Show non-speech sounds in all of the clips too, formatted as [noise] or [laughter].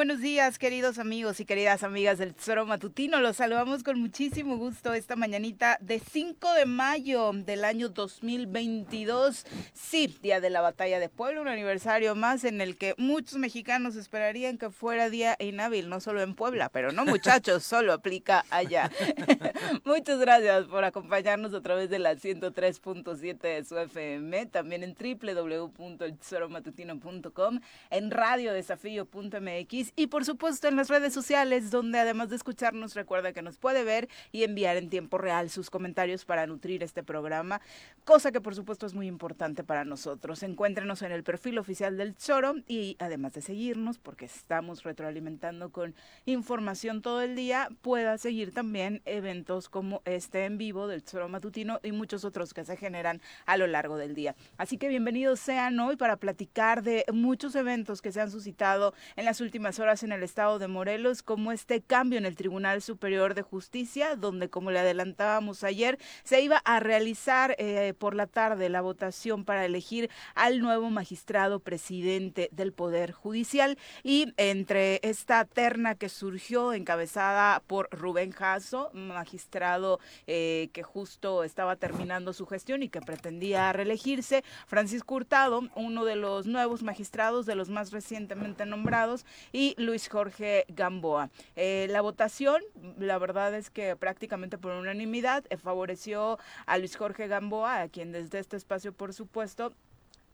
buenos días, queridos amigos y queridas amigas del Tesoro Matutino. Los saludamos con muchísimo gusto esta mañanita de 5 de mayo del año 2022. Sí, día de la batalla de Puebla, un aniversario más en el que muchos mexicanos esperarían que fuera día inhábil, no solo en Puebla, pero no muchachos, [laughs] solo aplica allá. [laughs] Muchas gracias por acompañarnos a través de la 103.7 de su FM, también en www.eltesoromatutino.com, en radiodesafío.mx y por supuesto en las redes sociales donde además de escucharnos recuerda que nos puede ver y enviar en tiempo real sus comentarios para nutrir este programa, cosa que por supuesto es muy importante para nosotros. Encuéntrenos en el perfil oficial del Choro y además de seguirnos porque estamos retroalimentando con información todo el día, pueda seguir también eventos como este en vivo del Choro Matutino y muchos otros que se generan a lo largo del día. Así que bienvenidos sean hoy para platicar de muchos eventos que se han suscitado en las últimas horas en el estado de Morelos, como este cambio en el Tribunal Superior de Justicia, donde, como le adelantábamos ayer, se iba a realizar eh, por la tarde la votación para elegir al nuevo magistrado presidente del Poder Judicial. Y entre esta terna que surgió, encabezada por Rubén Jasso, magistrado eh, que justo estaba terminando su gestión y que pretendía reelegirse, Francisco Hurtado, uno de los nuevos magistrados, de los más recientemente nombrados, y Luis Jorge Gamboa. Eh, la votación, la verdad es que prácticamente por unanimidad eh, favoreció a Luis Jorge Gamboa, a quien desde este espacio, por supuesto,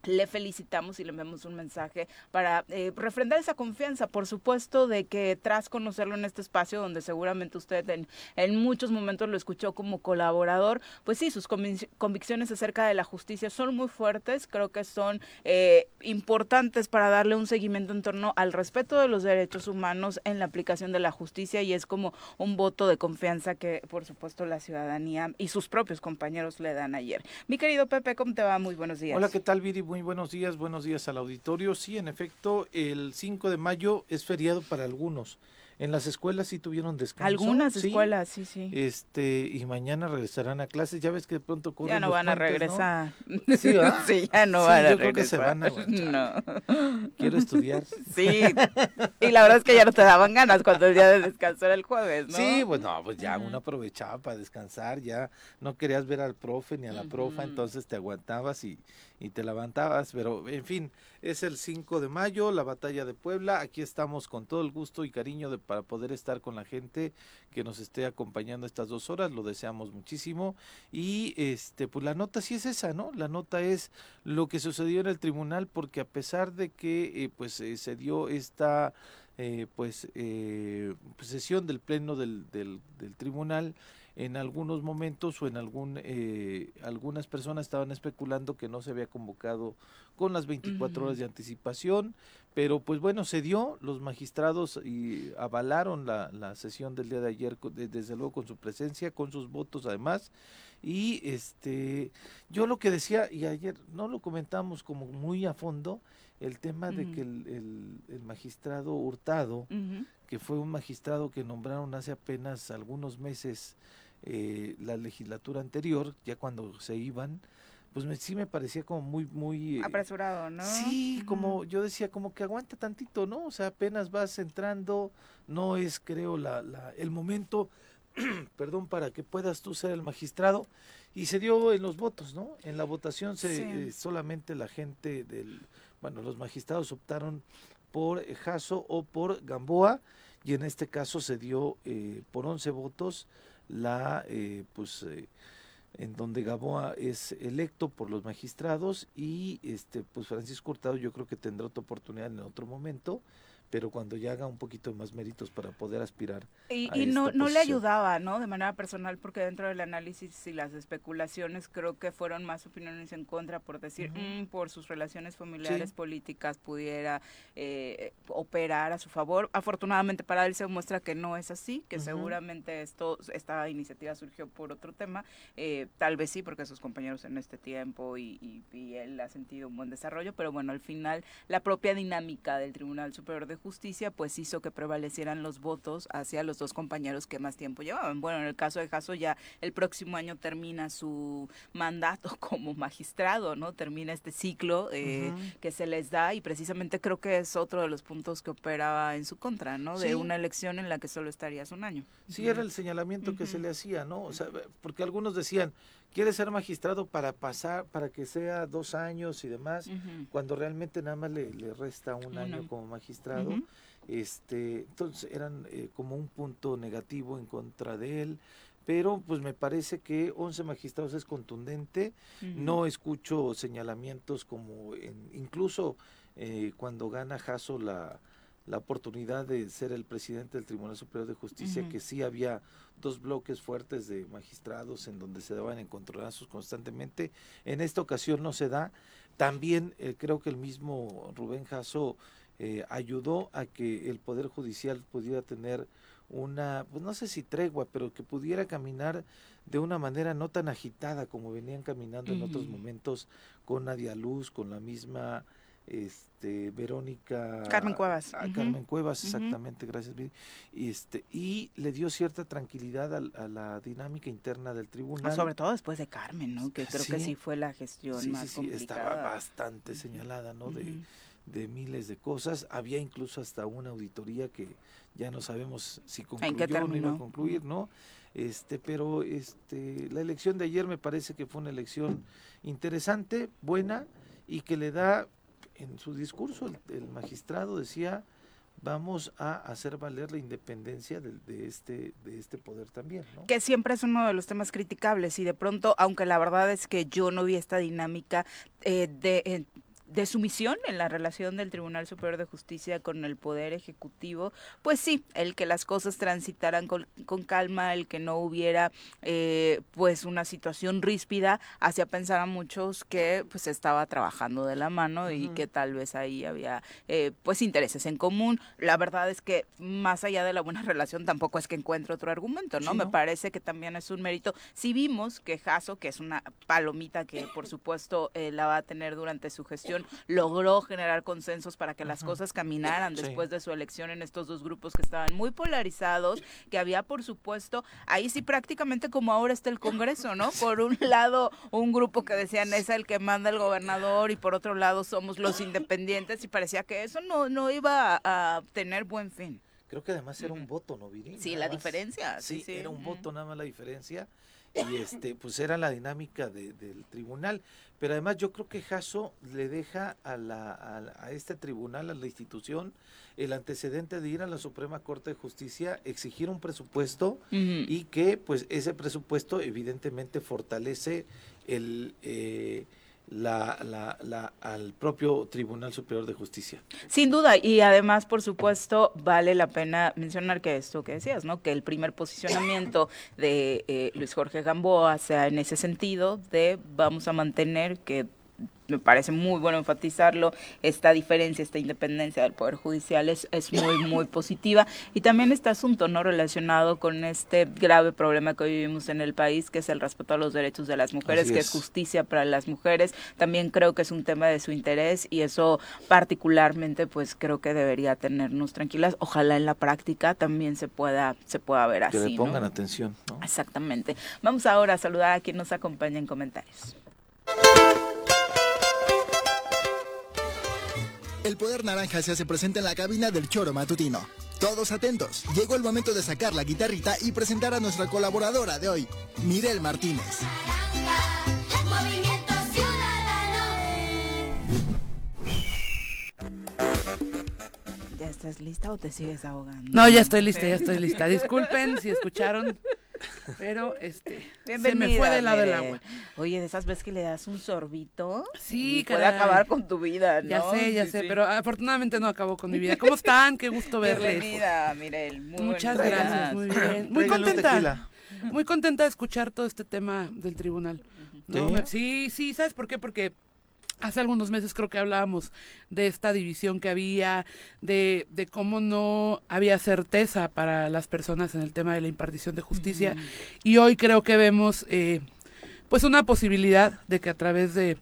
le felicitamos y le enviamos un mensaje para eh, refrendar esa confianza, por supuesto, de que tras conocerlo en este espacio, donde seguramente usted en, muchos momentos lo escuchó como colaborador, pues sí, sus convicciones acerca de la justicia son muy fuertes, creo que son eh, importantes para darle un seguimiento en torno al respeto de los derechos humanos en la aplicación de la justicia y es como un voto de confianza que, por supuesto, la ciudadanía y sus propios compañeros le dan ayer. Mi querido Pepe, ¿cómo te va? Muy buenos días. Hola, ¿qué tal, Viri? Muy buenos días, buenos días al auditorio. Sí, en efecto, el 5 de mayo es feriado para algunos. En las escuelas sí tuvieron descanso. Algunas escuelas, sí, sí. Este, y mañana regresarán a clases. Ya ves que de pronto Ya no van a regresar. Sí, [laughs] sí, ya no van a yo regresar. creo que se van a [laughs] No. Quiero estudiar. Sí. Y la verdad es que ya no te daban ganas cuando el día de descanso era el jueves, ¿no? Sí, pues no, pues ya uno aprovechaba para descansar, ya no querías ver al profe ni a la profa, entonces te aguantabas y, y te levantabas, pero en fin, es el 5 de mayo, la batalla de Puebla, aquí estamos con todo el gusto y cariño de, para poder estar con la gente que nos esté acompañando estas dos horas, lo deseamos muchísimo y este pues la nota sí es esa, ¿no? La nota es lo que sucedió en el tribunal porque a pesar de que eh, pues eh, se dio esta eh, pues eh, sesión del pleno del, del tribunal en algunos momentos o en algún eh, algunas personas estaban especulando que no se había convocado con las 24 horas de anticipación pero pues bueno se dio los magistrados y avalaron la, la sesión del día de ayer desde luego con su presencia con sus votos además y este yo lo que decía y ayer no lo comentamos como muy a fondo el tema de que el, el- el magistrado Hurtado que fue un magistrado que nombraron hace apenas algunos meses eh, la legislatura anterior, ya cuando se iban, pues me, sí me parecía como muy, muy... eh, Apresurado, ¿no? Sí, como yo decía, como que aguanta tantito, ¿no? O sea, apenas vas entrando, no es, creo, la, la, el momento, [clears throat] perdón, para que puedas tú ser el magistrado. Y se dio en los votos, ¿no? En la votación se, Sí. eh, solamente la gente del, bueno, los magistrados optaron por Jasso o por Gamboa, y en este caso se dio eh, por 11 votos la, eh, pues, eh, en donde Gamboa es electo por los magistrados y este pues Francisco Hurtado yo creo que tendrá otra oportunidad en otro momento pero cuando ya haga un poquito más méritos para poder aspirar Y, a y no, esta no le ayudaba, ¿no? De manera personal, porque dentro del análisis y las especulaciones creo que fueron más opiniones en contra por decir. "Mm, por sus relaciones familiares Sí. políticas pudiera eh, operar a su favor. Afortunadamente para él se muestra que no es así, que seguramente esto, esta iniciativa surgió por otro tema. Eh, tal vez sí, porque sus compañeros en este tiempo y, y- y él ha sentido un buen desarrollo, pero bueno, al final la propia dinámica del Tribunal Superior de Justicia, pues hizo que prevalecieran los votos hacia los dos compañeros que más tiempo llevaban. Bueno, en el caso de Jasso ya el próximo año termina su mandato [laughs] como magistrado, ¿no? Termina este ciclo eh, que se les da y precisamente creo que es otro de los puntos que operaba en su contra, ¿no? De una elección en la que solo estarías un año. Sí, era el señalamiento que se le hacía, ¿no? O sea, porque algunos decían, quiere ser magistrado para pasar, para que sea dos años y demás, cuando realmente nada más le, resta un año como magistrado. este, entonces eran eh, como un punto negativo en contra de él, pero pues me parece que 11 magistrados es contundente, no escucho señalamientos como en, incluso eh, cuando gana Jasso la, la oportunidad de ser el presidente del Tribunal Superior de Justicia, que sí había dos bloques fuertes de magistrados en donde se daban encontronazos constantemente. En esta ocasión no se da. También eh, creo que el mismo Rubén Jasso eh, ayudó a que el Poder Judicial pudiera tener una, pues no sé si tregua, pero que pudiera caminar de una manera no tan agitada como venían caminando en otros momentos con Nadia Luz, con la misma este Verónica Carmen Cuevas. A, Carmen Cuevas exactamente gracias y este y le dio cierta tranquilidad a, la dinámica interna del tribunal. Sobre todo después de Carmen no que creo que sí. fue la gestión más sí, estaba bastante señalada no de, de miles de cosas. Había incluso hasta una auditoría que ya no sabemos si concluyó o no iba a concluir no este pero este la elección de ayer me parece que fue una elección interesante buena y que le da en su discurso el, magistrado decía vamos a hacer valer la independencia de, de, este de este poder también ¿no? que siempre es uno de los temas criticables y de pronto aunque la verdad es que yo no vi esta dinámica eh, de de sumisión en la relación del Tribunal Superior de Justicia con el Poder Ejecutivo, pues sí, el que las cosas transitaran con, calma, el que no hubiera eh, pues una situación ríspida, hacía pensar a muchos que pues estaba trabajando de la mano y que tal vez ahí había eh, pues intereses en común. La verdad es que más allá de la buena relación tampoco es que encuentre otro argumento, ¿no? Me parece que también es un mérito. Si vimos que Jaso, que es una palomita que por supuesto eh, la va a tener durante su gestión, logró generar consensos para que las cosas caminaran después de su elección en estos dos grupos que estaban muy polarizados, que había por supuesto, ahí sí prácticamente como ahora está el Congreso, ¿no? Por un [laughs] lado un grupo que decían es el que manda el gobernador y por otro lado somos los independientes y parecía que eso no, no iba a, tener buen fin. Creo que además era un voto, ¿no, Viri? Sí, la diferencia. Sí, era un voto nada más la diferencia y este pues era la dinámica del tribunal. Pero además yo creo que Jasso le deja a, la, a, este tribunal, a la institución, el antecedente de ir a la Suprema Corte de Justicia, exigir un presupuesto y que pues ese presupuesto evidentemente fortalece el... Eh, la, la, la, al propio Tribunal Superior de Justicia. Sin duda, y además, por supuesto, vale la pena mencionar que esto que decías, ¿no? Que el primer posicionamiento de eh, Luis Jorge Gamboa sea en ese sentido de vamos a mantener que me parece muy bueno enfatizarlo, esta diferencia, esta independencia del Poder Judicial es, es muy, muy positiva. Y también este asunto no relacionado con este grave problema que hoy vivimos en el país, que es el respeto a los derechos de las mujeres, que es. justicia para las mujeres. También creo que es un tema de su interés y eso particularmente pues creo que debería tenernos tranquilas. Ojalá en la práctica también se pueda, se pueda ver así. Que le pongan atención. Exactamente. Vamos ahora a saludar a quien nos acompaña en comentarios. El poder naranja se hace presente en la cabina del choro matutino. Todos atentos, llegó el momento de sacar la guitarrita y presentar a nuestra colaboradora de hoy, Mirel Martínez. ¿Ya estás lista o te sigues ahogando? No, ya estoy lista, ya estoy lista. Disculpen si escucharon pero este se me fue del lado del agua. Oye, de esas veces que le das un sorbito, sí, y puede acabar con tu vida, ¿no? Ya sé, ya sé, pero afortunadamente no acabó con mi vida. ¿Cómo están? Qué gusto verles. Bienvenida, Mirel. Muchas gracias, muy bien. Muy contenta. Muy contenta de escuchar todo este tema del tribunal. sí, sí, ¿sabes por qué? Porque Hace algunos meses creo que hablábamos de esta división que había, de, de cómo no había certeza para las personas en el tema de la impartición de justicia. Y hoy creo que vemos eh, pues una posibilidad de que a través de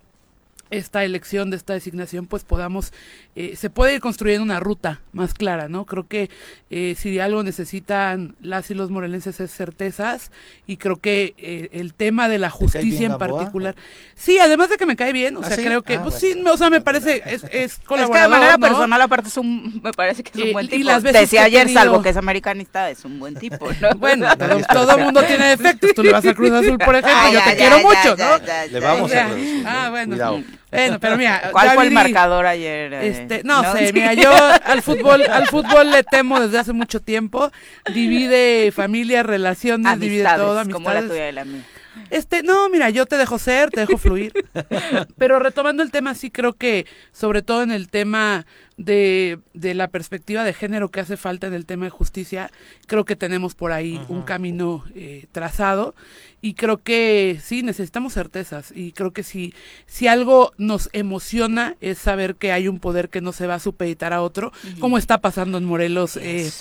esta elección, de esta designación, pues podamos, eh, se puede ir construyendo una ruta más clara, ¿no? Creo que eh, si de algo necesitan las y los morelenses es certezas y creo que eh, el tema de la justicia en particular, sí, además de que me cae bien, o ¿Ah, sea, creo que, ah, pues sí, o sea, me parece, es, es colaborador, [laughs] Es que de manera personal, aparte, es un, me parece que es un buen tipo. Y las veces Decía ayer, salvo que es americanista, es un buen tipo, ¿no? [laughs] bueno, todo el mundo tiene defectos, tú le vas a Cruz Azul, por [laughs] ejemplo, yo te quiero mucho, ¿no? Le vamos a Ah, bueno. Bueno, pero mira, [laughs] ¿cuál fue el marcador ayer? Eh? Este, no, sé, mira, yo al fútbol, al fútbol le temo desde hace mucho tiempo. Divide familia, relaciones, divide todo, amistades. Como la tuya y la mía. Este, no, mira, yo te dejo ser, te dejo fluir. [laughs] Pero retomando el tema, sí creo que, sobre todo en el tema de, de, la perspectiva de género que hace falta en el tema de justicia, creo que tenemos por ahí un camino eh, trazado y creo que sí, necesitamos certezas y creo que si, si algo nos emociona es saber que hay un poder que no se va a supeditar a otro, como está pasando en Morelos eh,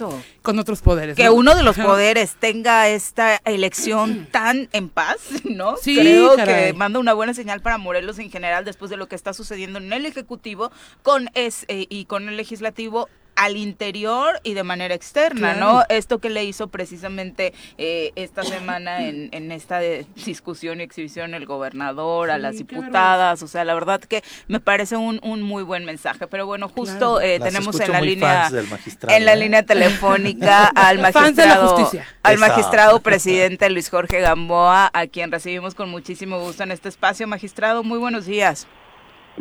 con otros poderes. Que uno de los poderes tenga esta elección [clears throat] tan en paz, ¿no? Sí, creo que manda una buena señal para Morelos en general después de lo que está sucediendo en el Ejecutivo con es, eh, y con el legislativo al interior y de manera externa, ¿no? Esto que le hizo precisamente eh, esta semana en, en, esta discusión y exhibición el gobernador, a las diputadas, o sea, la verdad que me parece un, un muy buen mensaje, pero bueno, justo eh, tenemos en la línea en la ¿eh? línea telefónica [laughs] al magistrado al magistrado presidente Luis Jorge Gamboa, a quien recibimos con muchísimo gusto en este espacio, magistrado, muy buenos días.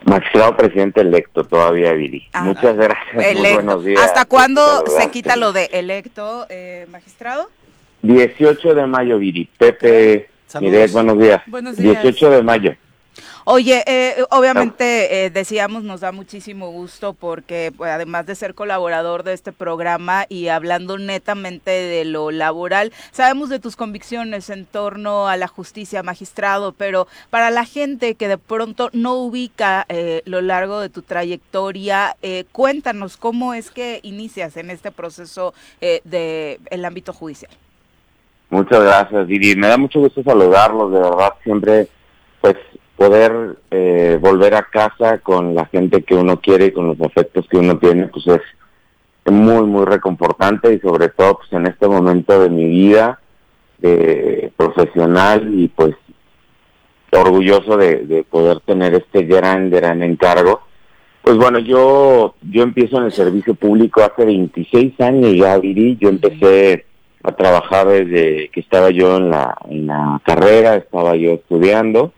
Magistrado presidente electo todavía, Viri. Ah, Muchas gracias. buenos días. ¿Hasta cuándo se quita lo de electo, eh, magistrado? 18 de mayo, Viri. Pepe, buenos días. Buenos días. 18 de mayo. Oye, eh, obviamente eh, decíamos, nos da muchísimo gusto porque pues, además de ser colaborador de este programa y hablando netamente de lo laboral, sabemos de tus convicciones en torno a la justicia magistrado, pero para la gente que de pronto no ubica eh, lo largo de tu trayectoria, eh, cuéntanos cómo es que inicias en este proceso del el ámbito judicial. Muchas gracias, Didi. Me da mucho gusto saludarlos, de verdad, siempre pues poder eh, volver a casa con la gente que uno quiere y con los afectos que uno tiene, pues es muy, muy reconfortante y sobre todo pues en este momento de mi vida eh, profesional y pues orgulloso de, poder tener este gran, gran encargo. Pues bueno, yo, yo empiezo en el servicio público hace 26 años ya, Viri, yo empecé a trabajar desde que estaba yo en la, en la carrera, estaba yo estudiando,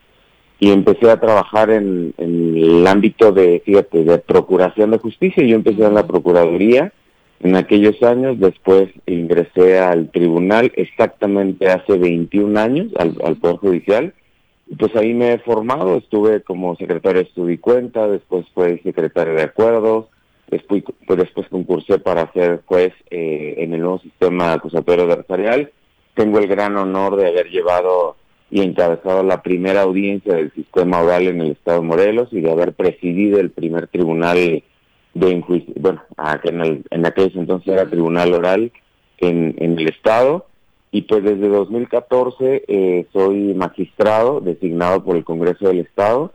y empecé a trabajar en, el ámbito de, fíjate, de procuración de justicia. Yo empecé en la Procuraduría en aquellos años, después ingresé al tribunal exactamente hace 21 años, al, al Poder Judicial, y pues ahí me he formado, estuve como secretario de estudio y cuenta, después fui secretario de acuerdos, después, pues después concursé para ser juez eh, en el nuevo sistema acusatorio adversarial. Tengo el gran honor de haber llevado y encabezado la primera audiencia del sistema oral en el estado de Morelos y de haber presidido el primer tribunal de enjuicio, bueno, en, el, en aquellos entonces era tribunal oral en, en el estado. Y pues desde 2014 eh, soy magistrado designado por el Congreso del Estado.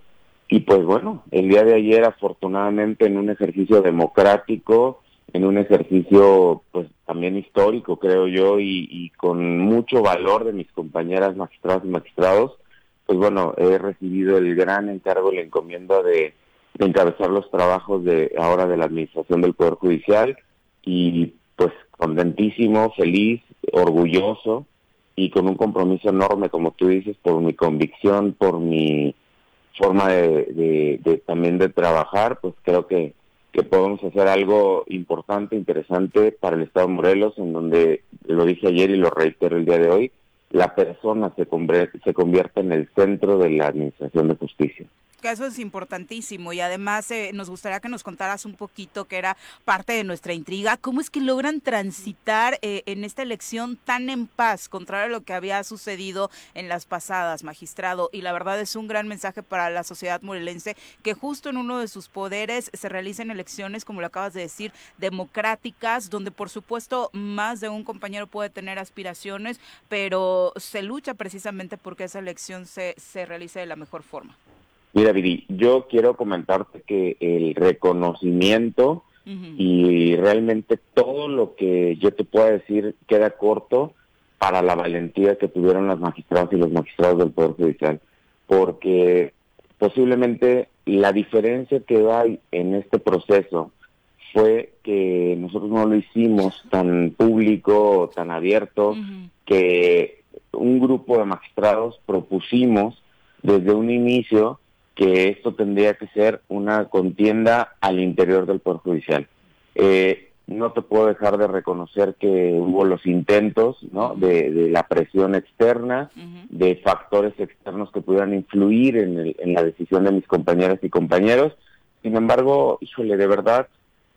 Y pues bueno, el día de ayer afortunadamente en un ejercicio democrático en un ejercicio pues también histórico creo yo y, con mucho valor de mis compañeras magistradas y magistrados pues bueno he recibido el gran encargo la encomienda de, encabezar los trabajos de ahora de la administración del poder judicial y pues contentísimo feliz orgulloso y con un compromiso enorme como tú dices por mi convicción por mi forma de también de trabajar pues creo que que podemos hacer algo importante, interesante para el Estado de Morelos, en donde, lo dije ayer y lo reitero el día de hoy, la persona se convierte, se convierte en el centro de la Administración de Justicia que eso es importantísimo y además eh, nos gustaría que nos contaras un poquito, que era parte de nuestra intriga, cómo es que logran transitar eh, en esta elección tan en paz, contrario a lo que había sucedido en las pasadas, magistrado. Y la verdad es un gran mensaje para la sociedad morelense que justo en uno de sus poderes se realicen elecciones, como lo acabas de decir, democráticas, donde por supuesto más de un compañero puede tener aspiraciones, pero se lucha precisamente porque esa elección se, se realice de la mejor forma. Mira, Viri, yo quiero comentarte que el reconocimiento y realmente todo lo que yo te pueda decir queda corto para la valentía que tuvieron las magistradas y los magistrados del Poder Judicial, porque posiblemente la diferencia que hay en este proceso fue que nosotros no lo hicimos tan público, tan abierto, que un grupo de magistrados propusimos desde un inicio que esto tendría que ser una contienda al interior del Poder Judicial. Eh, no te puedo dejar de reconocer que hubo los intentos ¿no? de, la presión externa, de factores externos que pudieran influir en, en, la decisión de mis compañeras y compañeros. Sin embargo, híjole, de verdad,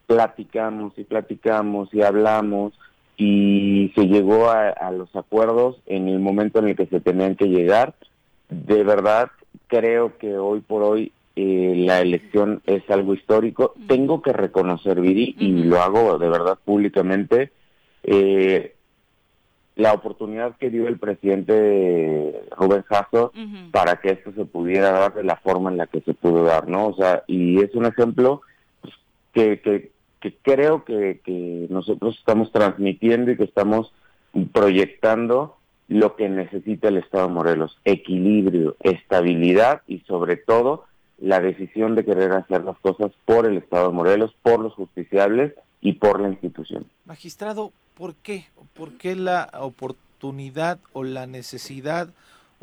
platicamos y platicamos y hablamos y se llegó a, los acuerdos en el momento en el que se tenían que llegar. De verdad, creo que hoy por hoy eh, la elección es algo histórico. Tengo que reconocer, Viri, y lo hago de verdad públicamente, eh, la oportunidad que dio el presidente Rubén Jasso para que esto se pudiera dar de la forma en la que se pudo dar, ¿no? O sea, y es un ejemplo pues, que, que, que creo que, que nosotros estamos transmitiendo y que estamos proyectando lo que necesita el Estado de Morelos, equilibrio, estabilidad y sobre todo la decisión de querer hacer las cosas por el Estado de Morelos, por los justiciables y por la institución. Magistrado, ¿por qué? ¿Por qué la oportunidad o la necesidad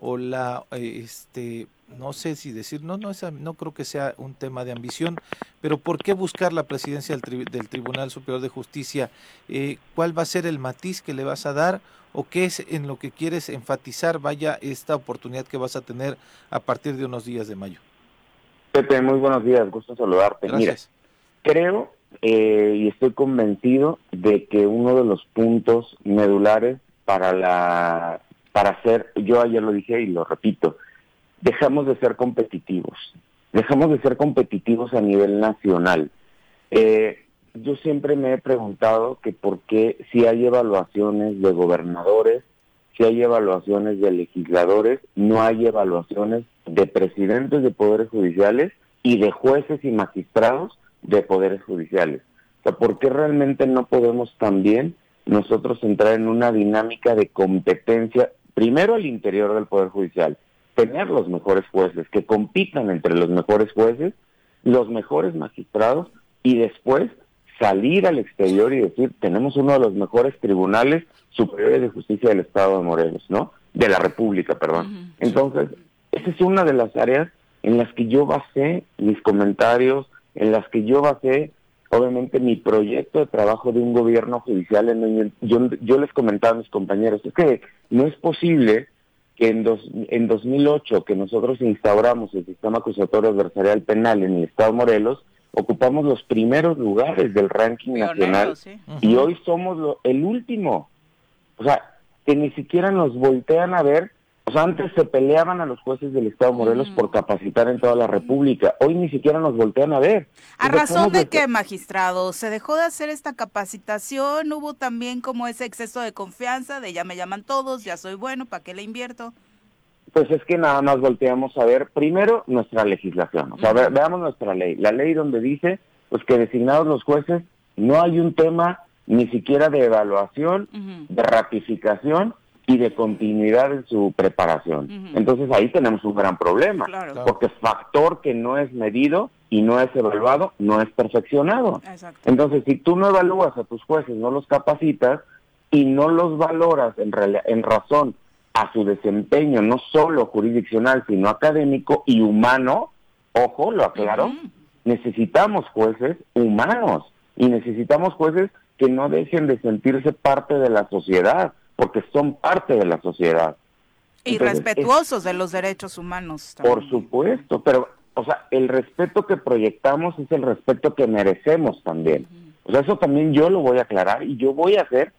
o la este no sé si decir, no, no, no creo que sea un tema de ambición, pero ¿por qué buscar la presidencia del, Tribunal Superior de Justicia? Eh, ¿Cuál va a ser el matiz que le vas a dar o qué es en lo que quieres enfatizar, vaya, esta oportunidad que vas a tener a partir de unos días de mayo? Pepe, muy buenos días, gusto saludarte. Gracias. creo eh, y estoy convencido de que uno de los puntos medulares para la para hacer, yo ayer lo dije y lo repito, dejamos de ser competitivos, dejamos de ser competitivos a nivel nacional. Eh, yo siempre me he preguntado que por qué si hay evaluaciones de gobernadores, si hay evaluaciones de legisladores, no hay evaluaciones de presidentes de poderes judiciales y de jueces y magistrados de poderes judiciales. O sea, ¿por qué realmente no podemos también nosotros entrar en una dinámica de competencia, primero al interior del Poder Judicial, tener los mejores jueces, que compitan entre los mejores jueces, los mejores magistrados y después salir al exterior y decir, tenemos uno de los mejores tribunales superiores de justicia del Estado de Morelos, ¿no? De la República, perdón. Entonces, esa es una de las áreas en las que yo basé mis comentarios, en las que yo basé, obviamente, mi proyecto de trabajo de un gobierno judicial. En yo, yo les comentaba a mis compañeros, es que no es posible que en, dos, en 2008, que nosotros instauramos el sistema acusatorio adversarial penal en el Estado de Morelos, ocupamos los primeros lugares del ranking nacional y hoy somos el último. O sea, que ni siquiera nos voltean a ver. O sea, antes se peleaban a los jueces del Estado de Morelos por capacitar en toda la República. Hoy ni siquiera nos voltean a ver. ¿A razón de qué, magistrado? ¿Se dejó de hacer esta capacitación? ¿Hubo también como ese exceso de confianza de ya me llaman todos, ya soy bueno, ¿para qué le invierto? Pues es que nada más volteamos a ver primero nuestra legislación. O sea, veamos nuestra ley. La ley donde dice pues que designados los jueces no hay un tema ni siquiera de evaluación, de ratificación y de continuidad en su preparación. Entonces ahí tenemos un gran problema, porque factor que no es medido y no es evaluado no es perfeccionado. Entonces, si tú no evalúas a tus jueces, no los capacitas y no los valoras en, en razón a su desempeño, no solo jurisdiccional, sino académico y humano, ojo, lo aclaro, necesitamos jueces humanos y necesitamos jueces que no dejen de sentirse parte de la sociedad, porque son parte de la sociedad. Y respetuosos de los derechos humanos. Por supuesto, pero, o sea, el respeto que proyectamos es el respeto que merecemos también. O sea, eso también yo lo voy a aclarar y yo voy a hacer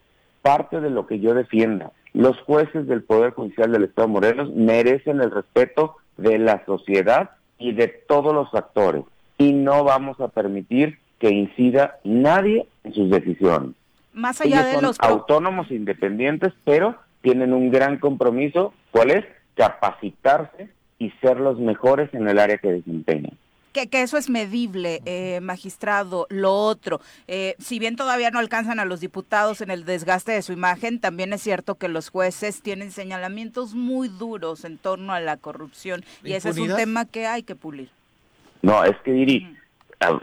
parte de lo que yo defienda. Los jueces del Poder Judicial del Estado de Morelos merecen el respeto de la sociedad y de todos los actores. Y no vamos a permitir que incida nadie en sus decisiones. Más allá de son los autónomos independientes, pero tienen un gran compromiso, ¿cuál es? Capacitarse y ser los mejores en el área que desempeñan. Que, que, eso es medible, eh, magistrado. Lo otro, eh, si bien todavía no alcanzan a los diputados en el desgaste de su imagen, también es cierto que los jueces tienen señalamientos muy duros en torno a la corrupción y ese es un tema que hay que pulir. No, es que Diri,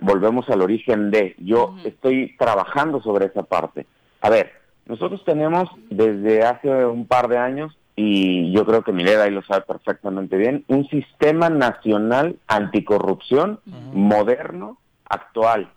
volvemos al origen de, yo estoy trabajando sobre esa parte. A ver, nosotros tenemos desde hace un par de años y yo creo que Mileda ahí lo sabe perfectamente bien, un sistema nacional anticorrupción moderno, actual.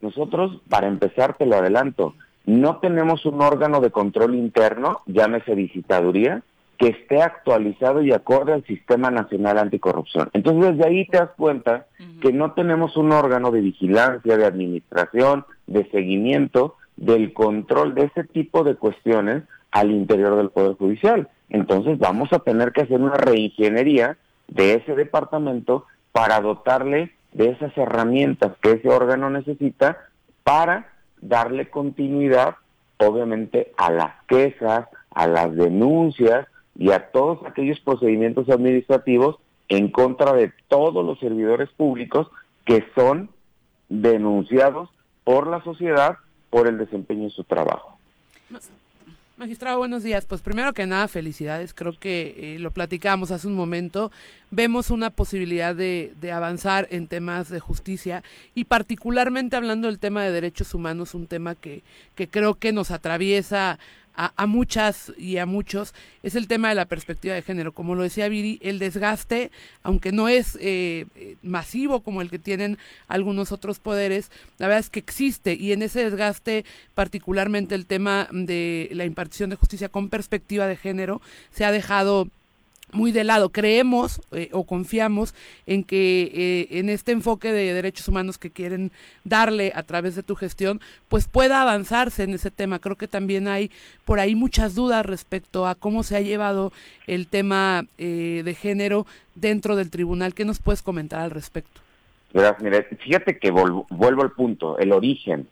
Nosotros, para empezar, te lo adelanto, no tenemos un órgano de control interno, llámese visitaduría, que esté actualizado y acorde al sistema nacional anticorrupción. Entonces, desde ahí te das cuenta que no tenemos un órgano de vigilancia, de administración, de seguimiento, del control de ese tipo de cuestiones al interior del Poder Judicial. Entonces vamos a tener que hacer una reingeniería de ese departamento para dotarle de esas herramientas que ese órgano necesita para darle continuidad, obviamente, a las quejas, a las denuncias y a todos aquellos procedimientos administrativos en contra de todos los servidores públicos que son denunciados por la sociedad por el desempeño de su trabajo. Magistrado, buenos días. Pues primero que nada, felicidades. Creo que eh, lo platicamos hace un momento. Vemos una posibilidad de, de, avanzar en temas de justicia y particularmente hablando del tema de derechos humanos, un tema que, que creo que nos atraviesa a, muchas y a muchos es el tema de la perspectiva de género. Como lo decía Viri, el desgaste, aunque no es eh, masivo como el que tienen algunos otros poderes, la verdad es que existe y en ese desgaste, particularmente el tema de la impartición de justicia con perspectiva de género, se ha dejado muy de lado. Creemos eh, o confiamos en que eh, en este enfoque de derechos humanos que quieren darle a través de tu gestión, pues pueda avanzarse en ese tema. Creo que también hay por ahí muchas dudas respecto a cómo se ha llevado el tema eh, de género dentro del tribunal. ¿Qué nos puedes comentar al respecto? Fíjate que vuelvo al punto, el origen.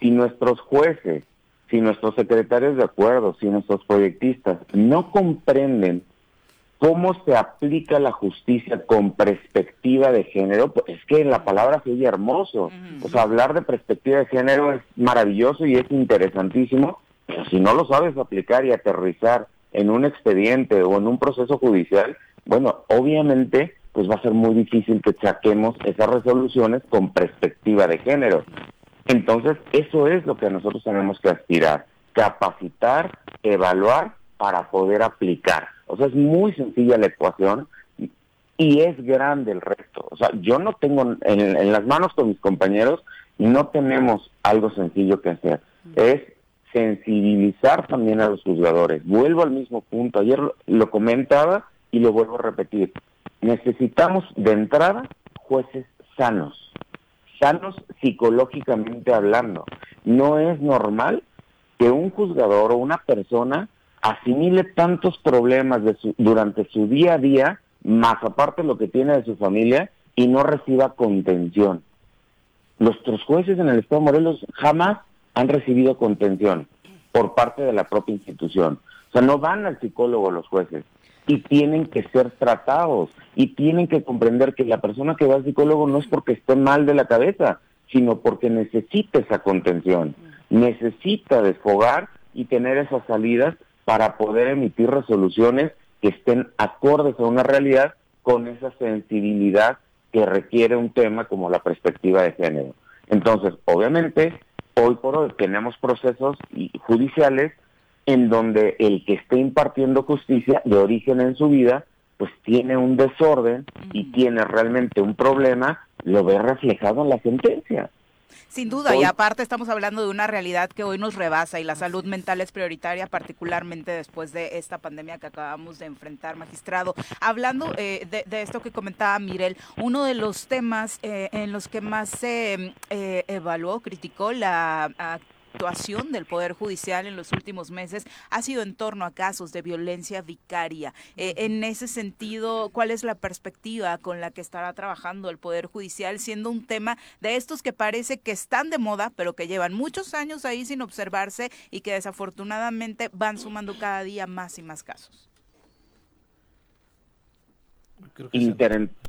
Si nuestros jueces, si nuestros secretarios de acuerdo, si nuestros proyectistas no comprenden cómo se aplica la justicia con perspectiva de género, pues es que la palabra se oye hermoso. O sea, hablar de perspectiva de género es maravilloso y es interesantísimo, pero si no lo sabes aplicar y aterrizar en un expediente o en un proceso judicial, bueno, obviamente pues va a ser muy difícil que saquemos esas resoluciones con perspectiva de género. Entonces, eso es lo que nosotros tenemos que aspirar, capacitar, evaluar para poder aplicar. O sea, es muy sencilla la ecuación y es grande el resto. O sea, yo no tengo en, las manos con mis compañeros, no tenemos algo sencillo que hacer. Es sensibilizar también a los juzgadores. Vuelvo al mismo punto. Ayer lo, comentaba y lo vuelvo a repetir. Necesitamos de entrada jueces sanos, sanos psicológicamente hablando. No es normal que un juzgador o una persona asimile tantos problemas de durante su día a día, más aparte lo que tiene de su familia, y no reciba contención. Nuestros jueces en el Estado de Morelos jamás han recibido contención por parte de la propia institución. O sea, no van al psicólogo los jueces y tienen que ser tratados y tienen que comprender que la persona que va al psicólogo no es porque esté mal de la cabeza, sino porque necesita esa contención, necesita desfogar y tener esas salidas para poder emitir resoluciones que estén acordes a una realidad con esa sensibilidad que requiere un tema como la perspectiva de género. Entonces, obviamente, hoy por hoy tenemos procesos judiciales en donde el que esté impartiendo justicia de origen en su vida, pues tiene un desorden y tiene realmente un problema, lo ve reflejado en la sentencia. Sin duda, y aparte estamos hablando de una realidad que hoy nos rebasa y la salud mental es prioritaria, particularmente después de esta pandemia que acabamos de enfrentar, magistrado. Hablando eh, de, esto que comentaba Mirel, uno de los temas eh, en los que más se eh, evaluó, criticó la actuación del Poder Judicial en los últimos meses ha sido en torno a casos de violencia vicaria. Eh, en ese sentido, ¿cuál es la perspectiva con la que estará trabajando el Poder Judicial, siendo un tema de estos que parece que están de moda, pero que llevan muchos años ahí sin observarse y que desafortunadamente van sumando cada día más y más casos?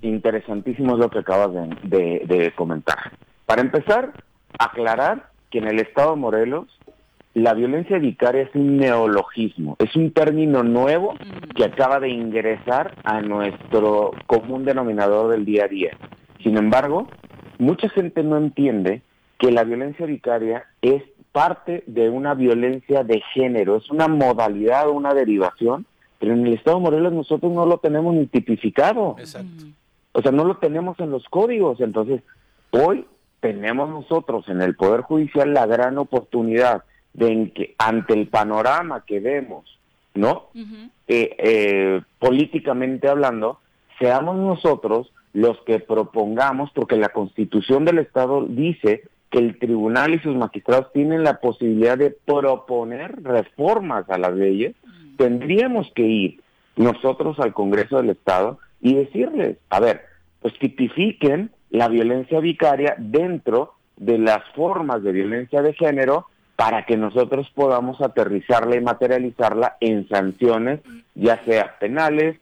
interesantísimo es lo que acabas de comentar. Para empezar, aclarar que en el estado de Morelos la violencia vicaria es un neologismo, es un término nuevo que acaba de ingresar a nuestro común denominador del día a día. Sin embargo, mucha gente no entiende que la violencia vicaria es parte de una violencia de género, es una modalidad, una derivación, pero en el Estado de Morelos nosotros no lo tenemos ni tipificado. Exacto. O sea, no lo tenemos en los códigos. Entonces, hoy tenemos nosotros en el Poder Judicial la gran oportunidad de que ante el panorama que vemos, ¿no? Eh, eh, políticamente hablando, seamos nosotros los que propongamos, porque la Constitución del Estado dice que el tribunal y sus magistrados tienen la posibilidad de proponer reformas a las leyes, tendríamos que ir nosotros al Congreso del Estado y decirles, a ver, pues tipifiquen la violencia vicaria dentro de las formas de violencia de género para que nosotros podamos aterrizarla y materializarla en sanciones, ya sea penales,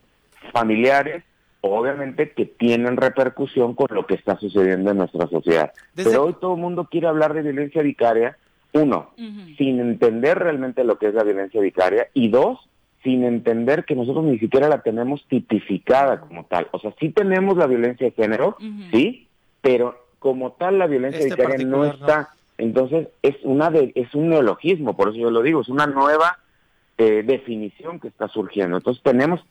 familiares, obviamente que tienen repercusión con lo que está sucediendo en nuestra sociedad. Pero hoy todo el mundo quiere hablar de violencia vicaria, uno, sin entender realmente lo que es la violencia vicaria, y dos, sin entender que nosotros ni siquiera la tenemos tipificada como tal. O sea, sí tenemos la violencia de género, sí, pero como tal la violencia este vicaria no está entonces, es, una de, es un neologismo, por eso yo lo digo, es una nueva eh, definición que está surgiendo. Entonces, tenemos,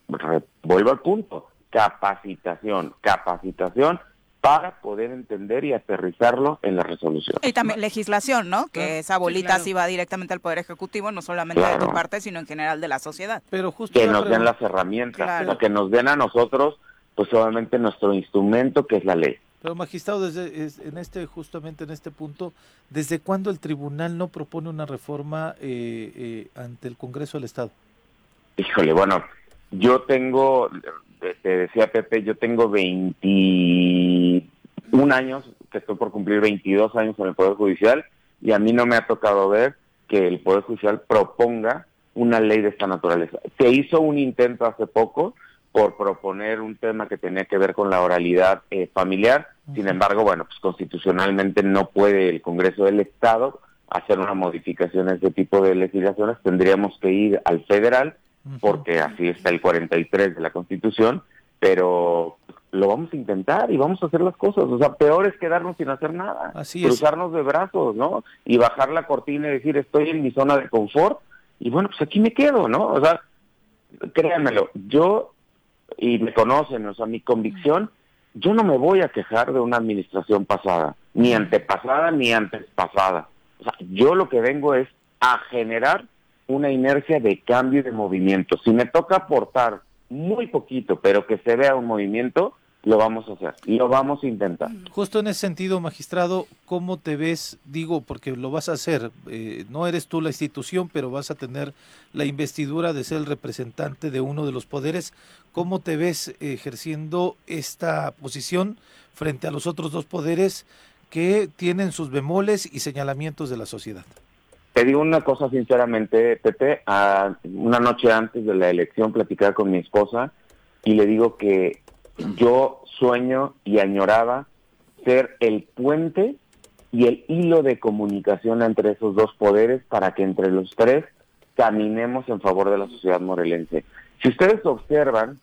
vuelvo al punto, capacitación, capacitación para poder entender y aterrizarlo en la resolución. Y también legislación, ¿no? Que esa bolita sí, va directamente al Poder Ejecutivo, no solamente de tu parte, sino en general de la sociedad. Pero justo que nos den las herramientas, que nos den a nosotros, pues obviamente nuestro instrumento que es la ley. Pero magistrado, desde en este justamente en este punto, ¿desde cuándo el tribunal no propone una reforma eh, eh, ante el Congreso del Estado? Híjole, bueno, yo tengo, te decía Pepe, yo tengo 21 años, que estoy por cumplir 22 años en el Poder Judicial, y a mí no me ha tocado ver que el Poder Judicial proponga una ley de esta naturaleza. Se hizo un intento hace poco, por proponer un tema que tenía que ver con la oralidad eh, familiar. Sin embargo, bueno, pues constitucionalmente no puede el Congreso del Estado hacer una modificación a este tipo de legislaciones. Tendríamos que ir al federal, porque así está el 43 de la Constitución, pero lo vamos a intentar y vamos a hacer las cosas. O sea, peor es quedarnos sin hacer nada. Así cruzarnos de brazos, ¿no? Y bajar la cortina y decir, estoy en mi zona de confort y bueno, pues aquí me quedo, ¿no? O sea, créanmelo, yo y me conocen, o sea, mi convicción, yo no me voy a quejar de una administración pasada, ni antepasada ni antes pasada. O sea, yo lo que vengo es a generar una inercia de cambio y de movimiento. Si me toca aportar muy poquito, pero que se vea un movimiento, lo vamos a hacer lo vamos a intentar. Justo en ese sentido, magistrado, ¿cómo te ves? Digo, porque lo vas a hacer, eh, no eres tú la institución, pero vas a tener la investidura de ser el representante de uno de los poderes. ¿Cómo te ves ejerciendo esta posición frente a los otros dos poderes que tienen sus bemoles y señalamientos de la sociedad? Te digo una cosa sinceramente, Pepe, una noche antes de la elección platicaba con mi esposa y le digo que yo sueño y añoraba ser el puente y el hilo de comunicación entre esos dos poderes para que entre los tres caminemos en favor de la sociedad morelense. Si ustedes observan,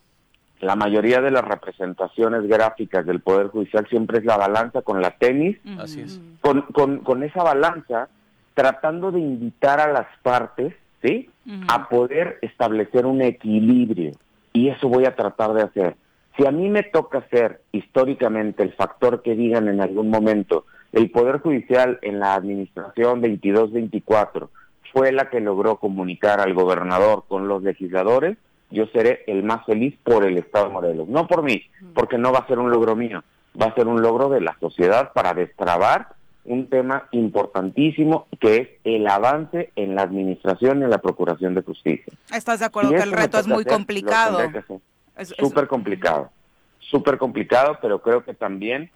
la mayoría de las representaciones gráficas del Poder Judicial siempre es la balanza con la tenis, Así es. Con, con, con, esa balanza, tratando de invitar a las partes, ¿sí? A poder establecer un equilibrio. Y eso voy a tratar de hacer. Si a mí me toca ser históricamente el factor que digan en algún momento, el Poder Judicial en la administración 22-24 fue la que logró comunicar al gobernador con los legisladores, yo seré el más feliz por el Estado de Morelos. No por mí, porque no va a ser un logro mío, va a ser un logro de la sociedad para destrabar un tema importantísimo que es el avance en la administración y en la procuración de justicia. ¿Estás de acuerdo que el reto es muy complicado? súper complicado, súper complicado, pero creo que también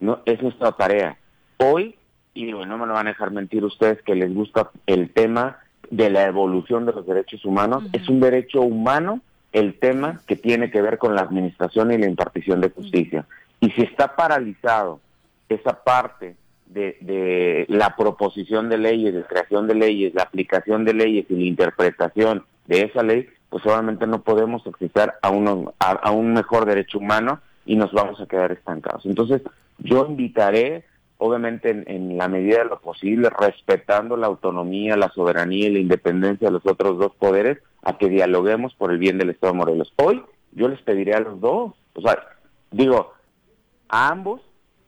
no es nuestra tarea. Hoy, y no me lo van a dejar mentir ustedes que les gusta el tema de la evolución de los derechos humanos, es un derecho humano el tema que tiene que ver con la administración y la impartición de justicia. Y si está paralizado esa parte de, de, la proposición de leyes, de creación de leyes, la aplicación de leyes y la interpretación de esa ley, pues obviamente no podemos acceder a, uno, a, un mejor derecho humano y nos vamos a quedar estancados. Entonces, yo invitaré, obviamente en, en, la medida de lo posible, respetando la autonomía, la soberanía y la independencia de los otros dos poderes, a que dialoguemos por el bien del Estado de Morelos. Hoy yo les pediré a los dos, o sea, digo, a ambos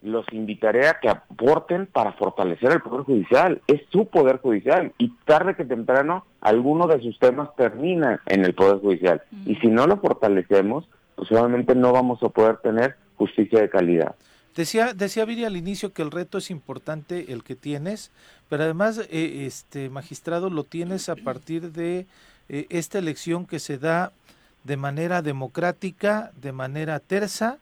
los invitaré a que aporten para fortalecer el Poder Judicial. Es su Poder Judicial y tarde que temprano alguno de sus temas termina en el Poder Judicial. Y si no lo fortalecemos, pues obviamente no vamos a poder tener justicia de calidad. Decía, decía Viri al inicio que el reto es importante el que tienes, pero además, eh, este magistrado, lo tienes a partir de eh, esta elección que se da de manera democrática, de manera tersa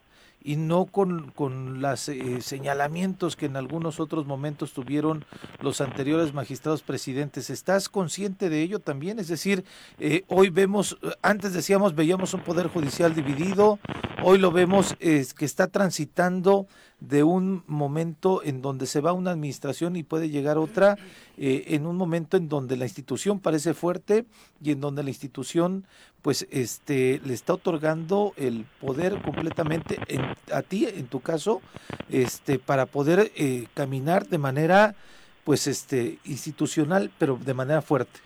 y no con, con los eh, señalamientos que en algunos otros momentos tuvieron los anteriores magistrados presidentes. ¿Estás consciente de ello también? Es decir, eh, hoy vemos, antes decíamos, veíamos un poder judicial dividido, hoy lo vemos que está transitando de un momento en donde se va una administración y puede llegar otra, eh, en un momento en donde la institución parece fuerte y en donde la institución pues este le está otorgando el poder completamente a ti en tu caso este para poder eh, caminar de manera pues este institucional pero de manera fuerte.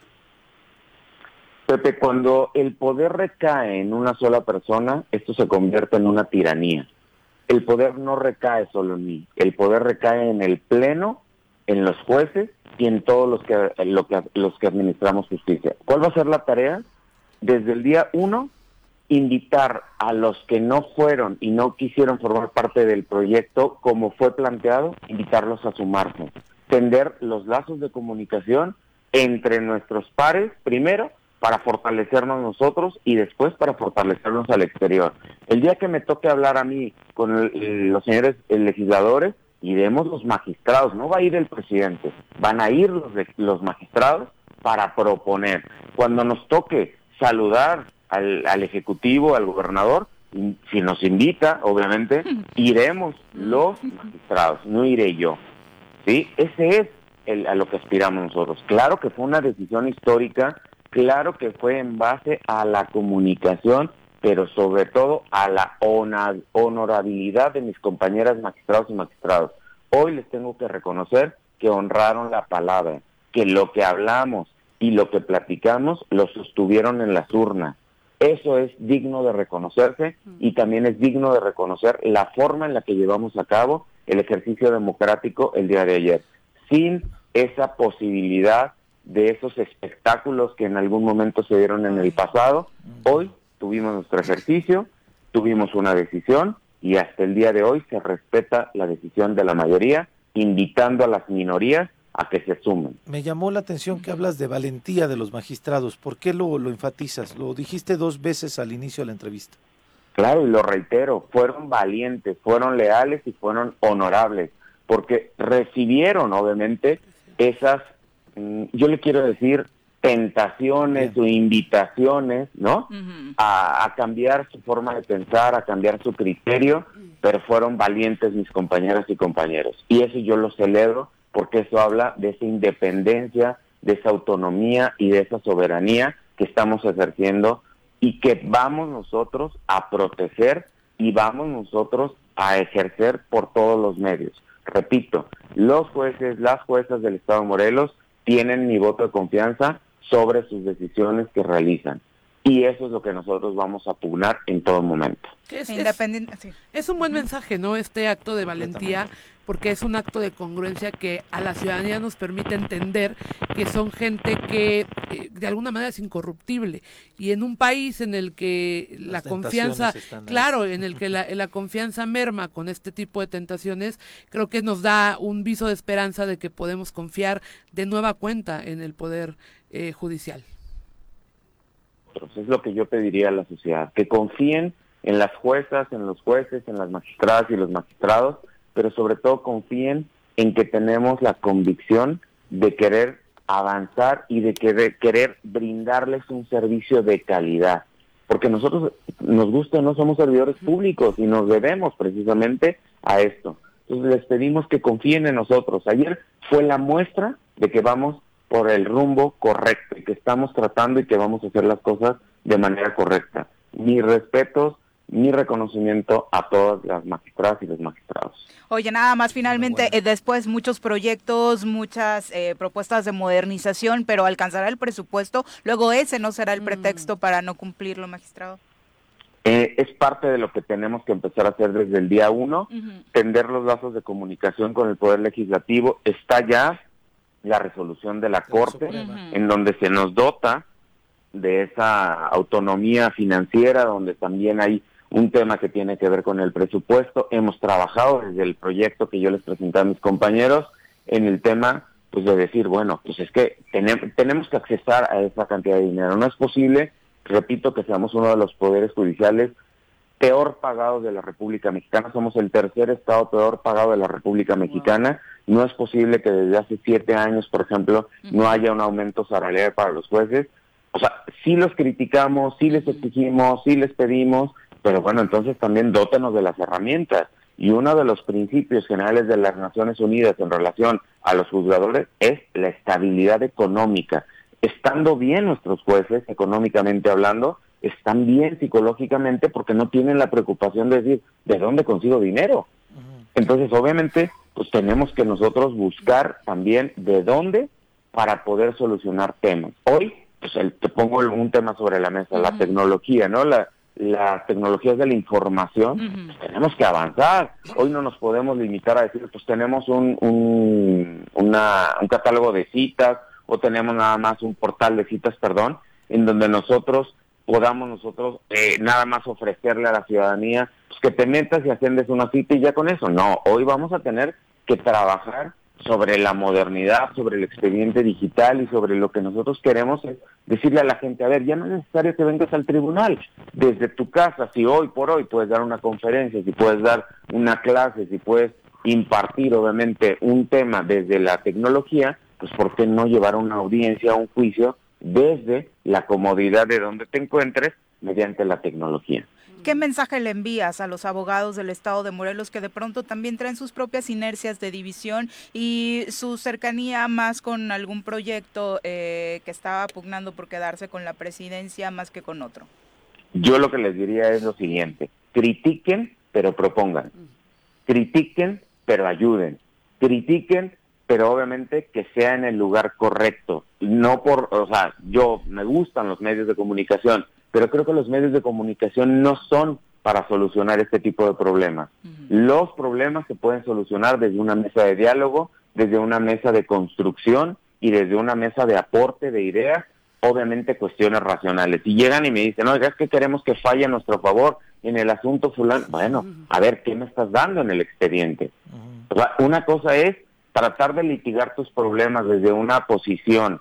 Pepe, cuando el poder recae en una sola persona, esto se convierte en una tiranía el poder no recae solo en mí, el poder recae en el Pleno, en los jueces y en todos los que, los que administramos justicia. ¿Cuál va a ser la tarea? Desde el día uno, invitar a los que no fueron y no quisieron formar parte del proyecto como fue planteado, invitarlos a sumarse, tender los lazos de comunicación entre nuestros pares primero para fortalecernos nosotros y después para fortalecernos al exterior. El día que me toque hablar a mí con los señores legisladores, iremos los magistrados, no va a ir el presidente, van a ir los, los magistrados para proponer. Cuando nos toque saludar al, al Ejecutivo, al gobernador, si nos invita, obviamente, [laughs] iremos los magistrados, no iré yo. ¿Sí? Ese es el, a lo que aspiramos nosotros. Claro que fue una decisión histórica Claro que fue en base a la comunicación, pero sobre todo a la honorabilidad de mis compañeras magistrados y magistrados. Hoy les tengo que reconocer que honraron la palabra, que lo que hablamos y lo que platicamos lo sostuvieron en las urnas. Eso es digno de reconocerse y también es digno de reconocer la forma en la que llevamos a cabo el ejercicio democrático el día de ayer. Sin esa posibilidad de esos espectáculos que en algún momento se dieron en el pasado. Hoy tuvimos nuestro ejercicio, tuvimos una decisión y hasta el día de hoy se respeta la decisión de la mayoría, invitando a las minorías a que se sumen. Me llamó la atención que hablas de valentía de los magistrados. ¿Por qué lo, lo enfatizas? Lo dijiste dos veces al inicio de la entrevista. Claro, y lo reitero, fueron valientes, fueron leales y fueron honorables, porque recibieron obviamente esas yo le quiero decir, tentaciones o invitaciones, ¿no? a, cambiar su forma de pensar, a cambiar su criterio, pero fueron valientes mis compañeras y compañeros. Y eso yo lo celebro porque eso habla de esa independencia, de esa autonomía y de esa soberanía que estamos ejerciendo y que vamos nosotros a proteger y vamos nosotros a ejercer por todos los medios. Repito, los jueces, las juezas del Estado de Morelos tienen mi voto de confianza sobre sus decisiones que realizan. Y eso es lo que nosotros vamos a pugnar en todo momento. Es, es, un buen mensaje, ¿no? Este acto de valentía, porque es un acto de congruencia que a la ciudadanía nos permite entender que son gente que eh, de alguna manera es incorruptible. Y en un país en el que la confianza, claro, en el que la, la confianza merma con este tipo de tentaciones, creo que nos da un viso de esperanza de que podemos confiar de nueva cuenta en el poder eh, judicial. Es lo que yo pediría a la sociedad, que confíen en las juezas, en los jueces, en las magistradas y los magistrados, pero sobre todo confíen en que tenemos la convicción de querer avanzar y de querer, querer brindarles un servicio de calidad. porque nosotros, nos gusta, no somos servidores públicos y nos debemos precisamente a esto. Entonces les pedimos que confíen en nosotros. Ayer fue la muestra de que vamos por el rumbo correcto y que estamos tratando y que vamos a hacer las cosas de manera correcta. Mis respetos, mi reconocimiento a todas las magistradas y los magistrados. Oye, nada más finalmente, eh, después muchos proyectos, muchas eh, propuestas de modernización, pero alcanzará el presupuesto, luego ese no será el mm. pretexto para no cumplirlo, magistrado. Eh, es parte de lo que tenemos que empezar a hacer desde el día uno, tender los lazos de comunicación con el Poder Legislativo. Está ya la resolución de la Corte, en donde se nos dota de esa autonomía financiera, donde también hay un tema que tiene que ver con el presupuesto. Hemos trabajado desde el proyecto que yo les presenté a mis compañeros en el tema pues de decir, bueno, pues es que tenemos que accesar a esa cantidad de dinero. No es posible, repito, que seamos uno de los poderes judiciales peor pagados de la República Mexicana. Somos el tercer estado peor pagado de la República Mexicana. No es posible que desde hace siete años, por ejemplo, no haya un aumento salarial para los jueces. O sea, sí los criticamos, sí les exigimos, sí les pedimos, pero bueno, entonces también dótenos de las herramientas. Y uno de los principios generales de las Naciones Unidas en relación a los juzgadores es la estabilidad económica. Estando bien nuestros jueces, económicamente hablando, están bien psicológicamente porque no tienen la preocupación de decir, ¿de dónde consigo dinero? Entonces, obviamente, pues tenemos que nosotros buscar también de dónde para poder solucionar temas. Hoy, pues te pongo un tema sobre la mesa, la tecnología, ¿no? La, las tecnologías de la información, tenemos que avanzar. Hoy no nos podemos limitar a decir, pues tenemos un, un, una, un catálogo de citas o tenemos nada más un portal de citas, perdón, en donde nosotros podamos nosotros eh, nada más ofrecerle a la ciudadanía pues, que te metas y agendes una cita y ya con eso. No, hoy vamos a tener que trabajar sobre la modernidad, sobre el expediente digital y sobre lo que nosotros queremos es decirle a la gente, a ver, ya no es necesario que vengas al tribunal, desde tu casa, si hoy por hoy puedes dar una conferencia, si puedes dar una clase, si puedes impartir obviamente un tema desde la tecnología, pues ¿por qué no llevar una audiencia, un juicio desde la comodidad de donde te encuentres mediante la tecnología? ¿Qué mensaje le envías a los abogados del estado de Morelos que de pronto también traen sus propias inercias de división y su cercanía más con algún proyecto eh, que estaba pugnando por quedarse con la presidencia más que con otro? Yo lo que les diría es lo siguiente, critiquen pero propongan, critiquen pero ayuden, critiquen pero obviamente que sea en el lugar correcto, no por, o sea, yo me gustan los medios de comunicación, pero creo que los medios de comunicación no son para solucionar este tipo de problemas. Los problemas se pueden solucionar desde una mesa de diálogo, desde una mesa de construcción y desde una mesa de aporte de ideas, obviamente cuestiones racionales. Si llegan y me dicen, no, es que queremos que falle a nuestro favor en el asunto fulano, bueno, a ver, ¿qué me estás dando en el expediente? una cosa es tratar de litigar tus problemas desde una posición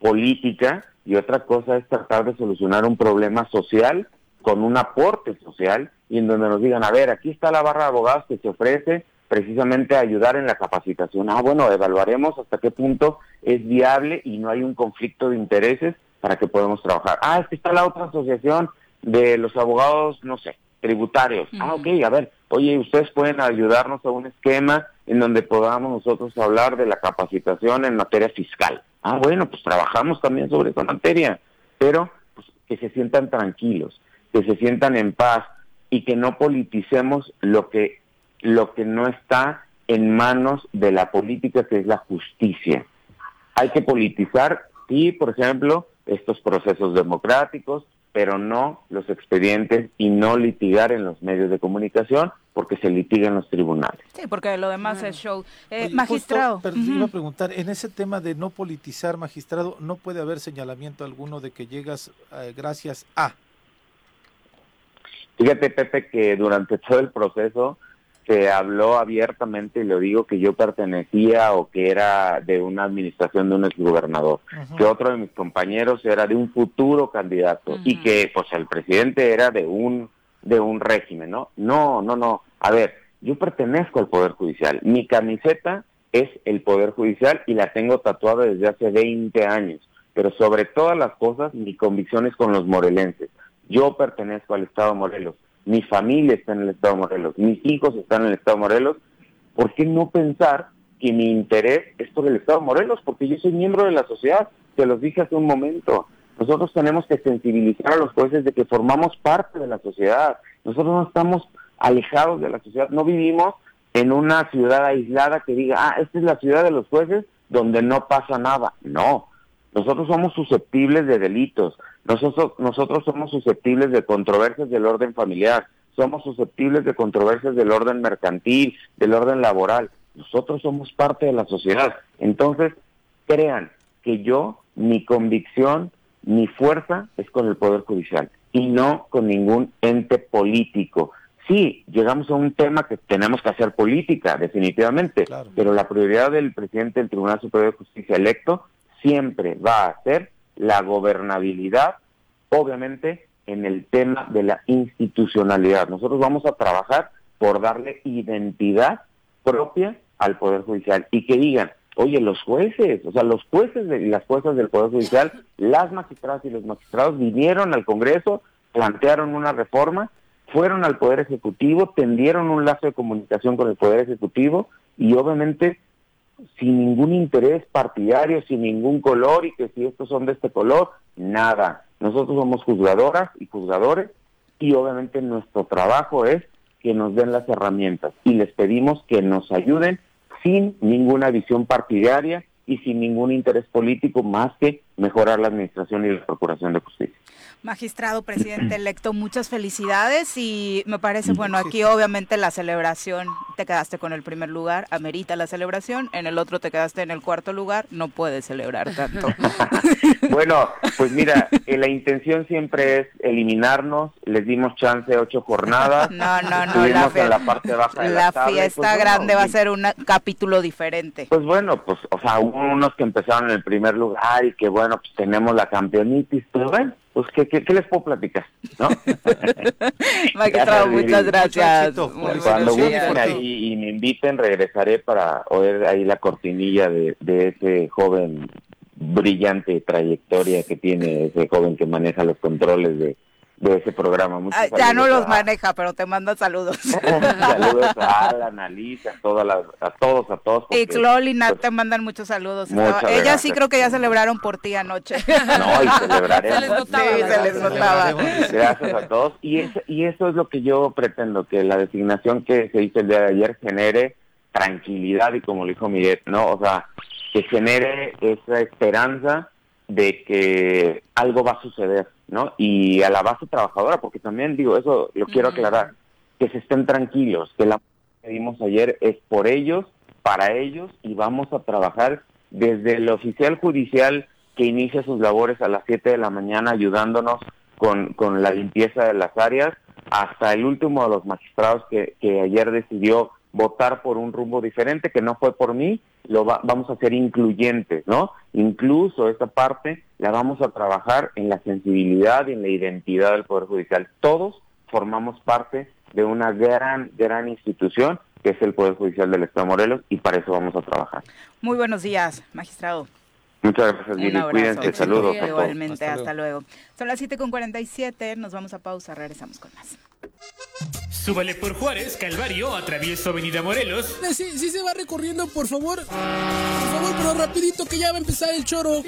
política y otra cosa es tratar de solucionar un problema social con un aporte social y en donde nos digan, a ver, aquí está la barra de abogados que se ofrece precisamente a ayudar en la capacitación. Ah, bueno, evaluaremos hasta qué punto es viable y no hay un conflicto de intereses para que podamos trabajar. Ah, es que está la otra asociación de los abogados, no sé, tributarios. Ah, ok, a ver, oye, ustedes pueden ayudarnos a un esquema en donde podamos nosotros hablar de la capacitación en materia fiscal. Ah, bueno, pues trabajamos también sobre esa materia, pero pues, que se sientan tranquilos, que se sientan en paz y que no politicemos lo que, lo que no está en manos de la política, que es la justicia. Hay que politizar, sí, por ejemplo, estos procesos democráticos, pero no los expedientes y no litigar en los medios de comunicación porque se litiga en los tribunales. Sí, porque lo demás es show. Eh, magistrado. pero iba a preguntar, en ese tema de no politizar, magistrado, no puede haber señalamiento alguno de que llegas eh, gracias a. Fíjate, Pepe, que durante [laughs] todo el proceso se habló abiertamente, y lo digo, que yo pertenecía o que era de una administración de un exgobernador, que otro de mis compañeros era de un futuro candidato y que pues el presidente era de un de un régimen, ¿no? No, no, no. A ver, yo pertenezco al Poder Judicial. Mi camiseta es el Poder Judicial y la tengo tatuada desde hace 20 años. Pero sobre todas las cosas, mi convicción es con los morelenses. Yo pertenezco al Estado de Morelos, mi familia está en el Estado de Morelos, mis hijos están en el Estado de Morelos. ¿Por qué no pensar que mi interés es por el Estado de Morelos? Porque yo soy miembro de la sociedad, te los dije hace un momento. Nosotros tenemos que sensibilizar a los jueces de que formamos parte de la sociedad. Nosotros no estamos alejados de la sociedad, no vivimos en una ciudad aislada que diga, ah, esta es la ciudad de los jueces donde no pasa nada. No, nosotros somos susceptibles de delitos, nosotros, nosotros somos susceptibles de controversias del orden familiar, somos susceptibles de controversias del orden mercantil, del orden laboral. Nosotros somos parte de la sociedad. Entonces, crean que yo, mi convicción, mi fuerza es con el Poder Judicial y no con ningún ente político. Sí, llegamos a un tema que tenemos que hacer política, definitivamente, pero la prioridad del presidente del Tribunal Superior de Justicia electo siempre va a ser la gobernabilidad, obviamente en el tema de la institucionalidad. Nosotros vamos a trabajar por darle identidad propia al Poder Judicial y que digan, oye, los jueces, o sea, los jueces y las juezas del Poder Judicial, [laughs] las magistradas y los magistrados vinieron al Congreso, plantearon una reforma, fueron al Poder Ejecutivo, tendieron un lazo de comunicación con el Poder Ejecutivo y obviamente sin ningún interés partidario, sin ningún color y que si estos son de este color, nada. Nosotros somos juzgadoras y juzgadores y obviamente nuestro trabajo es que nos den las herramientas y les pedimos que nos ayuden sin ninguna visión partidaria y sin ningún interés político más que mejorar la administración y la procuración de justicia. Magistrado presidente electo, muchas felicidades y me parece, bueno, aquí obviamente la celebración, te quedaste con el primer lugar, amerita la celebración, en el otro te quedaste en el cuarto lugar, no puedes celebrar tanto. [laughs] bueno, pues mira, eh, la intención siempre es eliminarnos, les dimos chance ocho jornadas. No, no, no, la, la, parte baja de la, fiesta pues grande va a ser un capítulo diferente. Pues bueno, pues, o sea, hubo unos que empezaron en el primer lugar y que bueno, pues tenemos la campeonitis, pero bueno pues ¿qué, qué, les puedo platicar? ¿no? [laughs] muchas gracias. Cuando gusten ahí y me inviten, regresaré para oír ahí la cortinilla de, de ese joven brillante trayectoria que tiene ese joven que maneja los controles de, de ese programa. ya no los maneja, pero te manda saludos. [laughs] saludos a Alan, a Lisa, a, todas las, a todos, a todos. y Clol y Nat pues, te mandan muchos saludos. Ellas sí creo que ya celebraron por ti anoche. [laughs] No, y celebraremos. se les notaba. Sí, se les notaba. Gracias a todos. Y eso, y eso es lo que yo pretendo, que la designación que se hizo el día de ayer genere tranquilidad y como lo dijo Miguel, ¿no? O sea, que genere esa esperanza de que algo va a suceder, ¿no? Y a la base trabajadora, porque también digo, eso lo quiero aclarar, que se estén tranquilos, que la que vimos ayer es por ellos, para ellos, y vamos a trabajar desde el oficial judicial que inicia sus labores a las 7 de la mañana ayudándonos con, con la limpieza de las áreas, hasta el último de los magistrados que, que ayer decidió votar por un rumbo diferente, que no fue por mí, lo vamos a hacer incluyentes, ¿no? Incluso esta parte la vamos a trabajar en la sensibilidad y en la identidad del Poder Judicial. Todos formamos parte de una gran, gran institución que es el Poder Judicial del Estado de Morelos y para eso vamos a trabajar. Muy buenos días, magistrado. Muchas gracias, Lili. Cuídense. Saludos. Igualmente, hasta, luego. Son las 7.47, nos vamos a pausa, regresamos con más. Súbale por Juárez, Calvario, atravieso Avenida Morelos. Eh, sí, sí se va recorriendo, por favor. Por favor, pero rapidito que ya va a empezar el choro.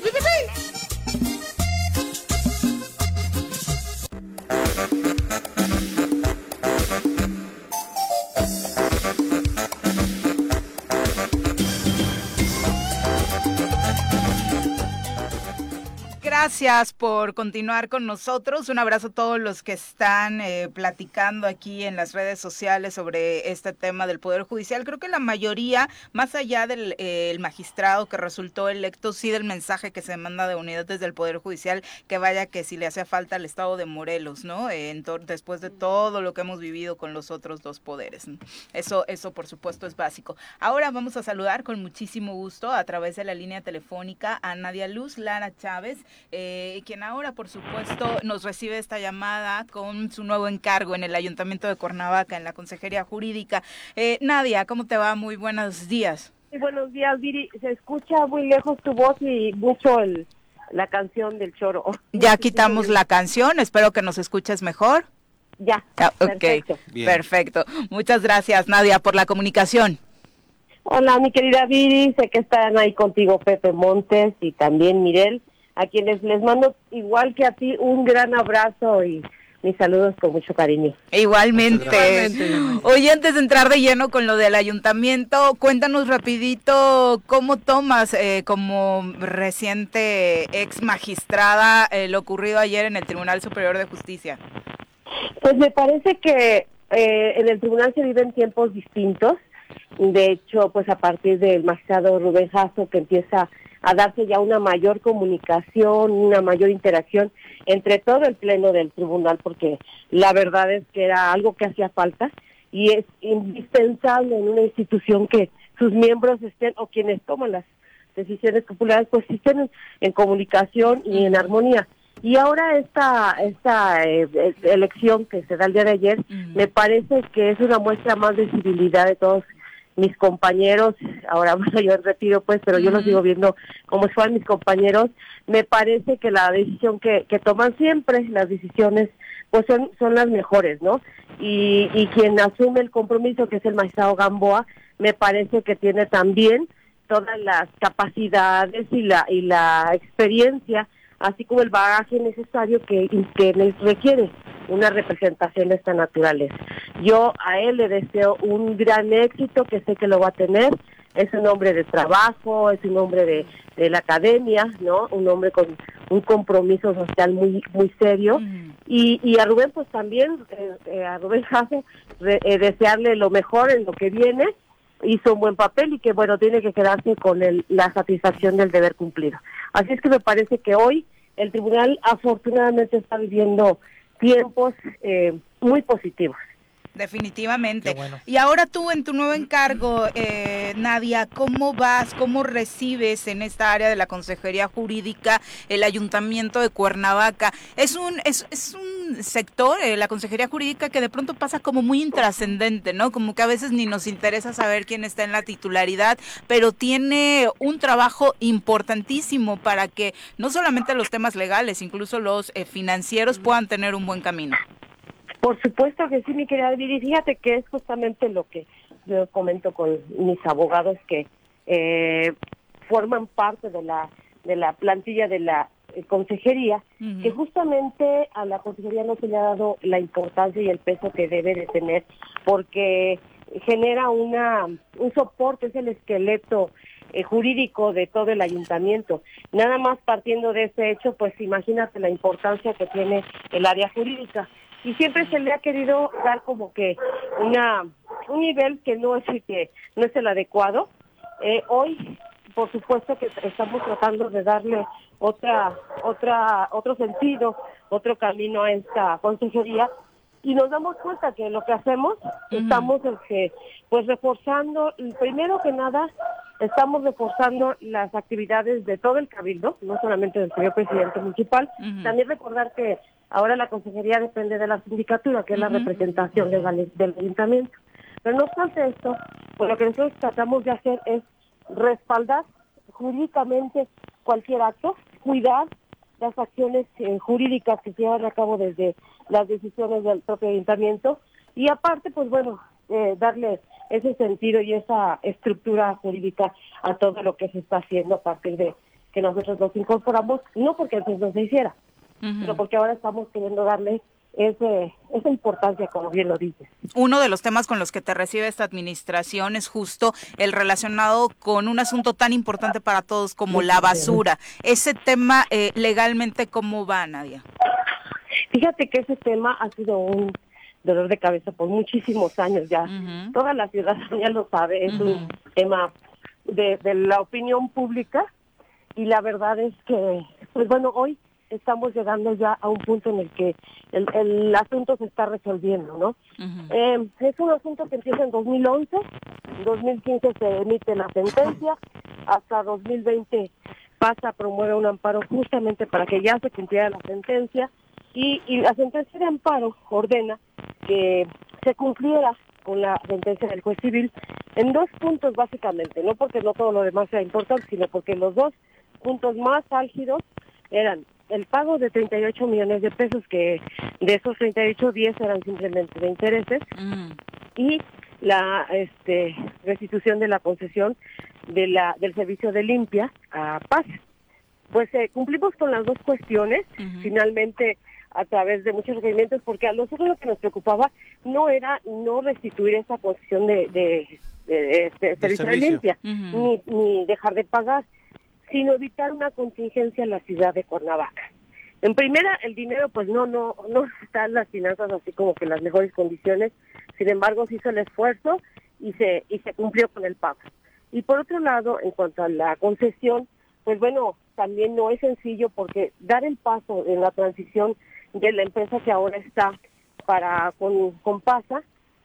Gracias por continuar con nosotros. Un abrazo a todos los que están eh, platicando aquí en las redes sociales sobre este tema del Poder Judicial. Creo que la mayoría, más allá del eh, magistrado que resultó electo, sí del mensaje que se manda de unidad desde el Poder Judicial, que vaya que si le hace falta al Estado de Morelos, ¿no? Eh, después de todo lo que hemos vivido con los otros dos poderes. Eso, eso por supuesto es básico. Ahora vamos a saludar con muchísimo gusto a través de la línea telefónica a Nadia Luz Lara Chávez eh, quien ahora, por supuesto, nos recibe esta llamada con su nuevo encargo en el Ayuntamiento de Cuernavaca, en la Consejería Jurídica. Eh, Nadia, ¿cómo te va? Muy buenos días. buenos días, Viri. Se escucha muy lejos tu voz y mucho el, la canción del choro. [laughs] Ya quitamos la canción, espero que nos escuches mejor. Ya. perfecto. perfecto. Muchas gracias, Nadia, por la comunicación. Hola, mi querida Viri, sé que están ahí contigo Pepe Montes y también Mirel, a quienes les mando igual que a ti un gran abrazo y mis saludos con mucho cariño. Igualmente. Oye, antes de entrar de lleno con lo del ayuntamiento, cuéntanos rapidito cómo tomas eh, como reciente ex magistrada eh, lo ocurrido ayer en el Tribunal Superior de Justicia. Pues me parece que eh, en el tribunal se viven tiempos distintos. De hecho, pues a partir del magistrado Rubén Jasso que empieza a darse ya una mayor comunicación, una mayor interacción entre todo el pleno del tribunal, porque la verdad es que era algo que hacía falta y es indispensable en una institución que sus miembros estén o quienes toman las decisiones populares pues estén en comunicación y en armonía. Y ahora esta, esta eh, elección que se da el día de ayer, me parece que es una muestra más de civilidad de todos mis compañeros, ahora [laughs] bueno, yo retiro pues, pero yo los sigo viendo como si fueran mis compañeros, me parece que la decisión que, que toman siempre, las decisiones, pues son, son las mejores, ¿no? Y, y quien asume el compromiso, que es el magistrado Gamboa, me parece que tiene también todas las capacidades y la, y la experiencia así como el bagaje necesario que, que requiere una representación de esta naturaleza. Yo a él le deseo un gran éxito, que sé que lo va a tener. Es un hombre de trabajo, es un hombre de, de la academia, ¿no? Un hombre con un compromiso social muy muy serio. y, y a Rubén, pues también, eh, eh, a Rubén Jasso, eh, desearle lo mejor en lo que viene hizo un buen papel y que bueno tiene que quedarse con el, la satisfacción del deber cumplido. Así es que me parece que hoy el tribunal afortunadamente está viviendo tiempos eh, muy positivos. Definitivamente. Y ahora tú en tu nuevo encargo, eh, Nadia, ¿cómo vas, cómo recibes en esta área de la Consejería Jurídica el Ayuntamiento de Cuernavaca? Es un, es, es un sector, eh, la Consejería Jurídica, que de pronto pasa como muy intrascendente, ¿no? Como que a veces ni nos interesa saber quién está en la titularidad, pero tiene un trabajo importantísimo para que no solamente los temas legales, incluso los eh, financieros puedan tener un buen camino. Por supuesto que sí, mi querida Viri. Fíjate que es justamente lo que yo comento con mis abogados que eh, forman parte de la de la plantilla de la eh, consejería, que justamente a la consejería no se le ha dado la importancia y el peso que debe de tener, porque genera una un soporte, es el esqueleto eh, jurídico de todo el ayuntamiento. Nada más partiendo de ese hecho, pues imagínate la importancia que tiene el área jurídica y siempre se le ha querido dar como que una un nivel que no es el que no es el adecuado. Eh, hoy, por supuesto que estamos tratando de darle otra otra otro sentido, otro camino a esta consejería y nos damos cuenta que lo que hacemos estamos este, pues reforzando primero que nada estamos reforzando las actividades de todo el cabildo no solamente del señor presidente municipal también recordar que Ahora la consejería depende de la sindicatura, que es la representación del, del ayuntamiento. Pero no obstante esto, pues lo que nosotros tratamos de hacer es respaldar jurídicamente cualquier acto, cuidar las acciones eh, jurídicas que se llevan a cabo desde las decisiones del propio ayuntamiento y aparte, pues bueno, eh, darle ese sentido y esa estructura jurídica a todo lo que se está haciendo a partir de que nosotros nos incorporamos, no porque antes no se hiciera, pero porque ahora estamos queriendo darle ese, esa importancia, como bien lo dices. Uno de los temas con los que te recibe esta administración es justo el relacionado con un asunto tan importante para todos como la basura. Ese tema eh, legalmente, ¿cómo va, Nadia? Fíjate que ese tema ha sido un dolor de cabeza por muchísimos años ya. Toda la ciudadanía lo sabe, es un tema de, de la opinión pública y la verdad es que, pues bueno, hoy estamos llegando ya a un punto en el que el, el asunto se está resolviendo, ¿no? eh, es un asunto que empieza en 2011, en 2015 se emite la sentencia, hasta 2020 pasa a promover un amparo justamente para que ya se cumpliera la sentencia y, y la sentencia de amparo ordena que se cumpliera con la sentencia del juez civil en dos puntos básicamente, no porque no todo lo demás sea importante, sino porque los dos puntos más álgidos eran el pago de 38 millones de pesos, que de esos 38, 10 eran simplemente de intereses, mm. y la este, restitución de la concesión de la, del servicio de limpia a Paz. Pues eh, cumplimos con las dos cuestiones, finalmente a través de muchos requerimientos, porque a nosotros lo que nos preocupaba no era no restituir esa concesión de, de, de, servicio de limpia, ni, ni dejar de pagar, sino evitar una contingencia en la ciudad de Cuernavaca. En primera, el dinero pues no no no está en las finanzas así como que en las mejores condiciones, sin embargo se hizo el esfuerzo y se y se cumplió con el pago. Y por otro lado, en cuanto a la concesión, pues bueno, también no es sencillo porque dar el paso en la transición de la empresa que ahora está para con, con PASA,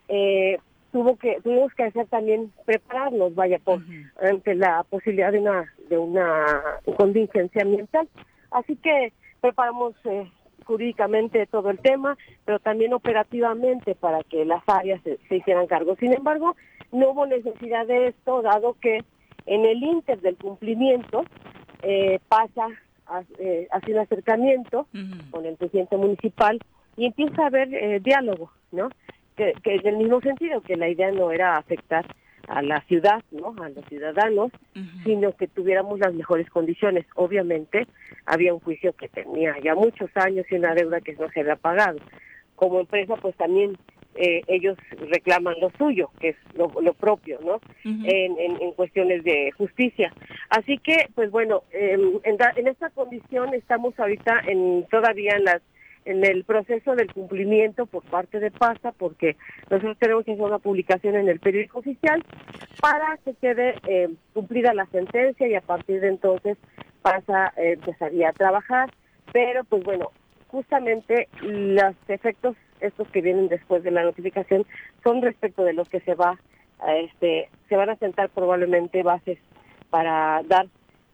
eh, tuvo que tuvimos que hacer también prepararnos vaya por ante la posibilidad de una de una contingencia ambiental. Así que preparamos eh, jurídicamente todo el tema pero también operativamente para que las áreas se, hicieran cargo. Sin embargo no hubo necesidad de esto dado que en el inter del cumplimiento eh, pasa eh, hacia un acercamiento con el presidente municipal y empieza a haber eh, diálogo no que, que en el mismo sentido, que la idea no era afectar a la ciudad, ¿no? A los ciudadanos, sino que tuviéramos las mejores condiciones. Obviamente había un juicio que tenía ya muchos años y una deuda que no se había pagado. Como empresa, pues también eh, ellos reclaman lo suyo, que es lo, propio, ¿no? en, en, cuestiones de justicia. Así que, pues bueno, em, en, en esta condición estamos ahorita en todavía en las en el proceso del cumplimiento por parte de PASA, porque nosotros tenemos que hacer una publicación en el periódico oficial para que quede eh, cumplida la sentencia y a partir de entonces PASA eh, empezaría a trabajar. Pero, pues bueno, justamente los efectos estos que vienen después de la notificación son respecto de los que se va a este se van a sentar probablemente bases para dar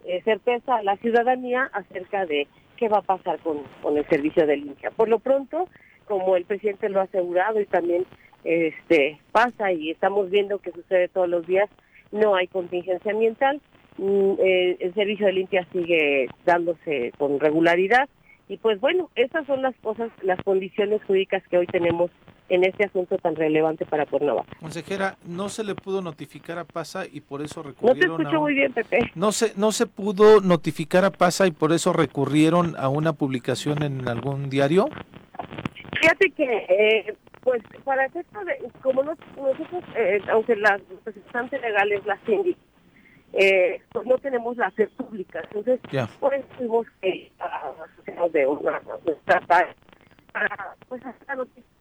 eh, certeza a la ciudadanía acerca de qué va a pasar con, el servicio de limpia. Por lo pronto, como el presidente lo ha asegurado y también este pasa y estamos viendo que sucede todos los días, no hay contingencia ambiental, mm, eh, el servicio de limpia sigue dándose con regularidad y pues bueno, esas son las cosas, las condiciones jurídicas que hoy tenemos en este asunto tan relevante para Cuernavaca. Consejera, no se le pudo notificar a PASA y por eso recurrieron No te escucho muy bien, Pepe. No se, no se pudo notificar a PASA y por eso recurrieron a una publicación en algún diario. Fíjate que, eh, pues, para efecto de, como nosotros, eh, aunque la representante legal es la CINDI, eh, pues no tenemos la fe pública. Entonces, pues tuvimos que de una, para, pues, hacer la noticia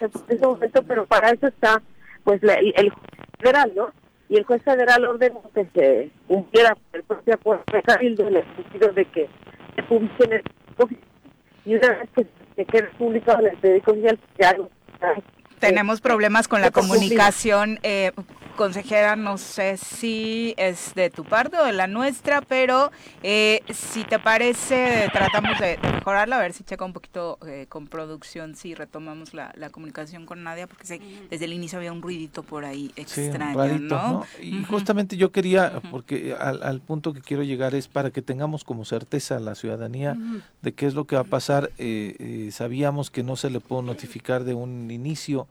en ese momento, pero para eso está pues el, juez federal, ¿no? Y el juez federal ordenó que se cumpliera el propio acuerdo de Cabildo en el sentido de que se publique el y una vez que se quede publicado en el periódico oficial, ya tenemos problemas con la comunicación. Eh, consejera, no sé si es de tu parte o de la nuestra, pero eh, si te parece, tratamos de, mejorarla, a ver si checa un poquito eh, con producción, si retomamos la, comunicación con Nadia, porque sé, desde el inicio había un ruidito por ahí extraño, ¿no? Y justamente yo quería, porque al, punto que quiero llegar es para que tengamos como certeza a la ciudadanía de qué es lo que va a pasar. sabíamos que no se le pudo notificar de un inicio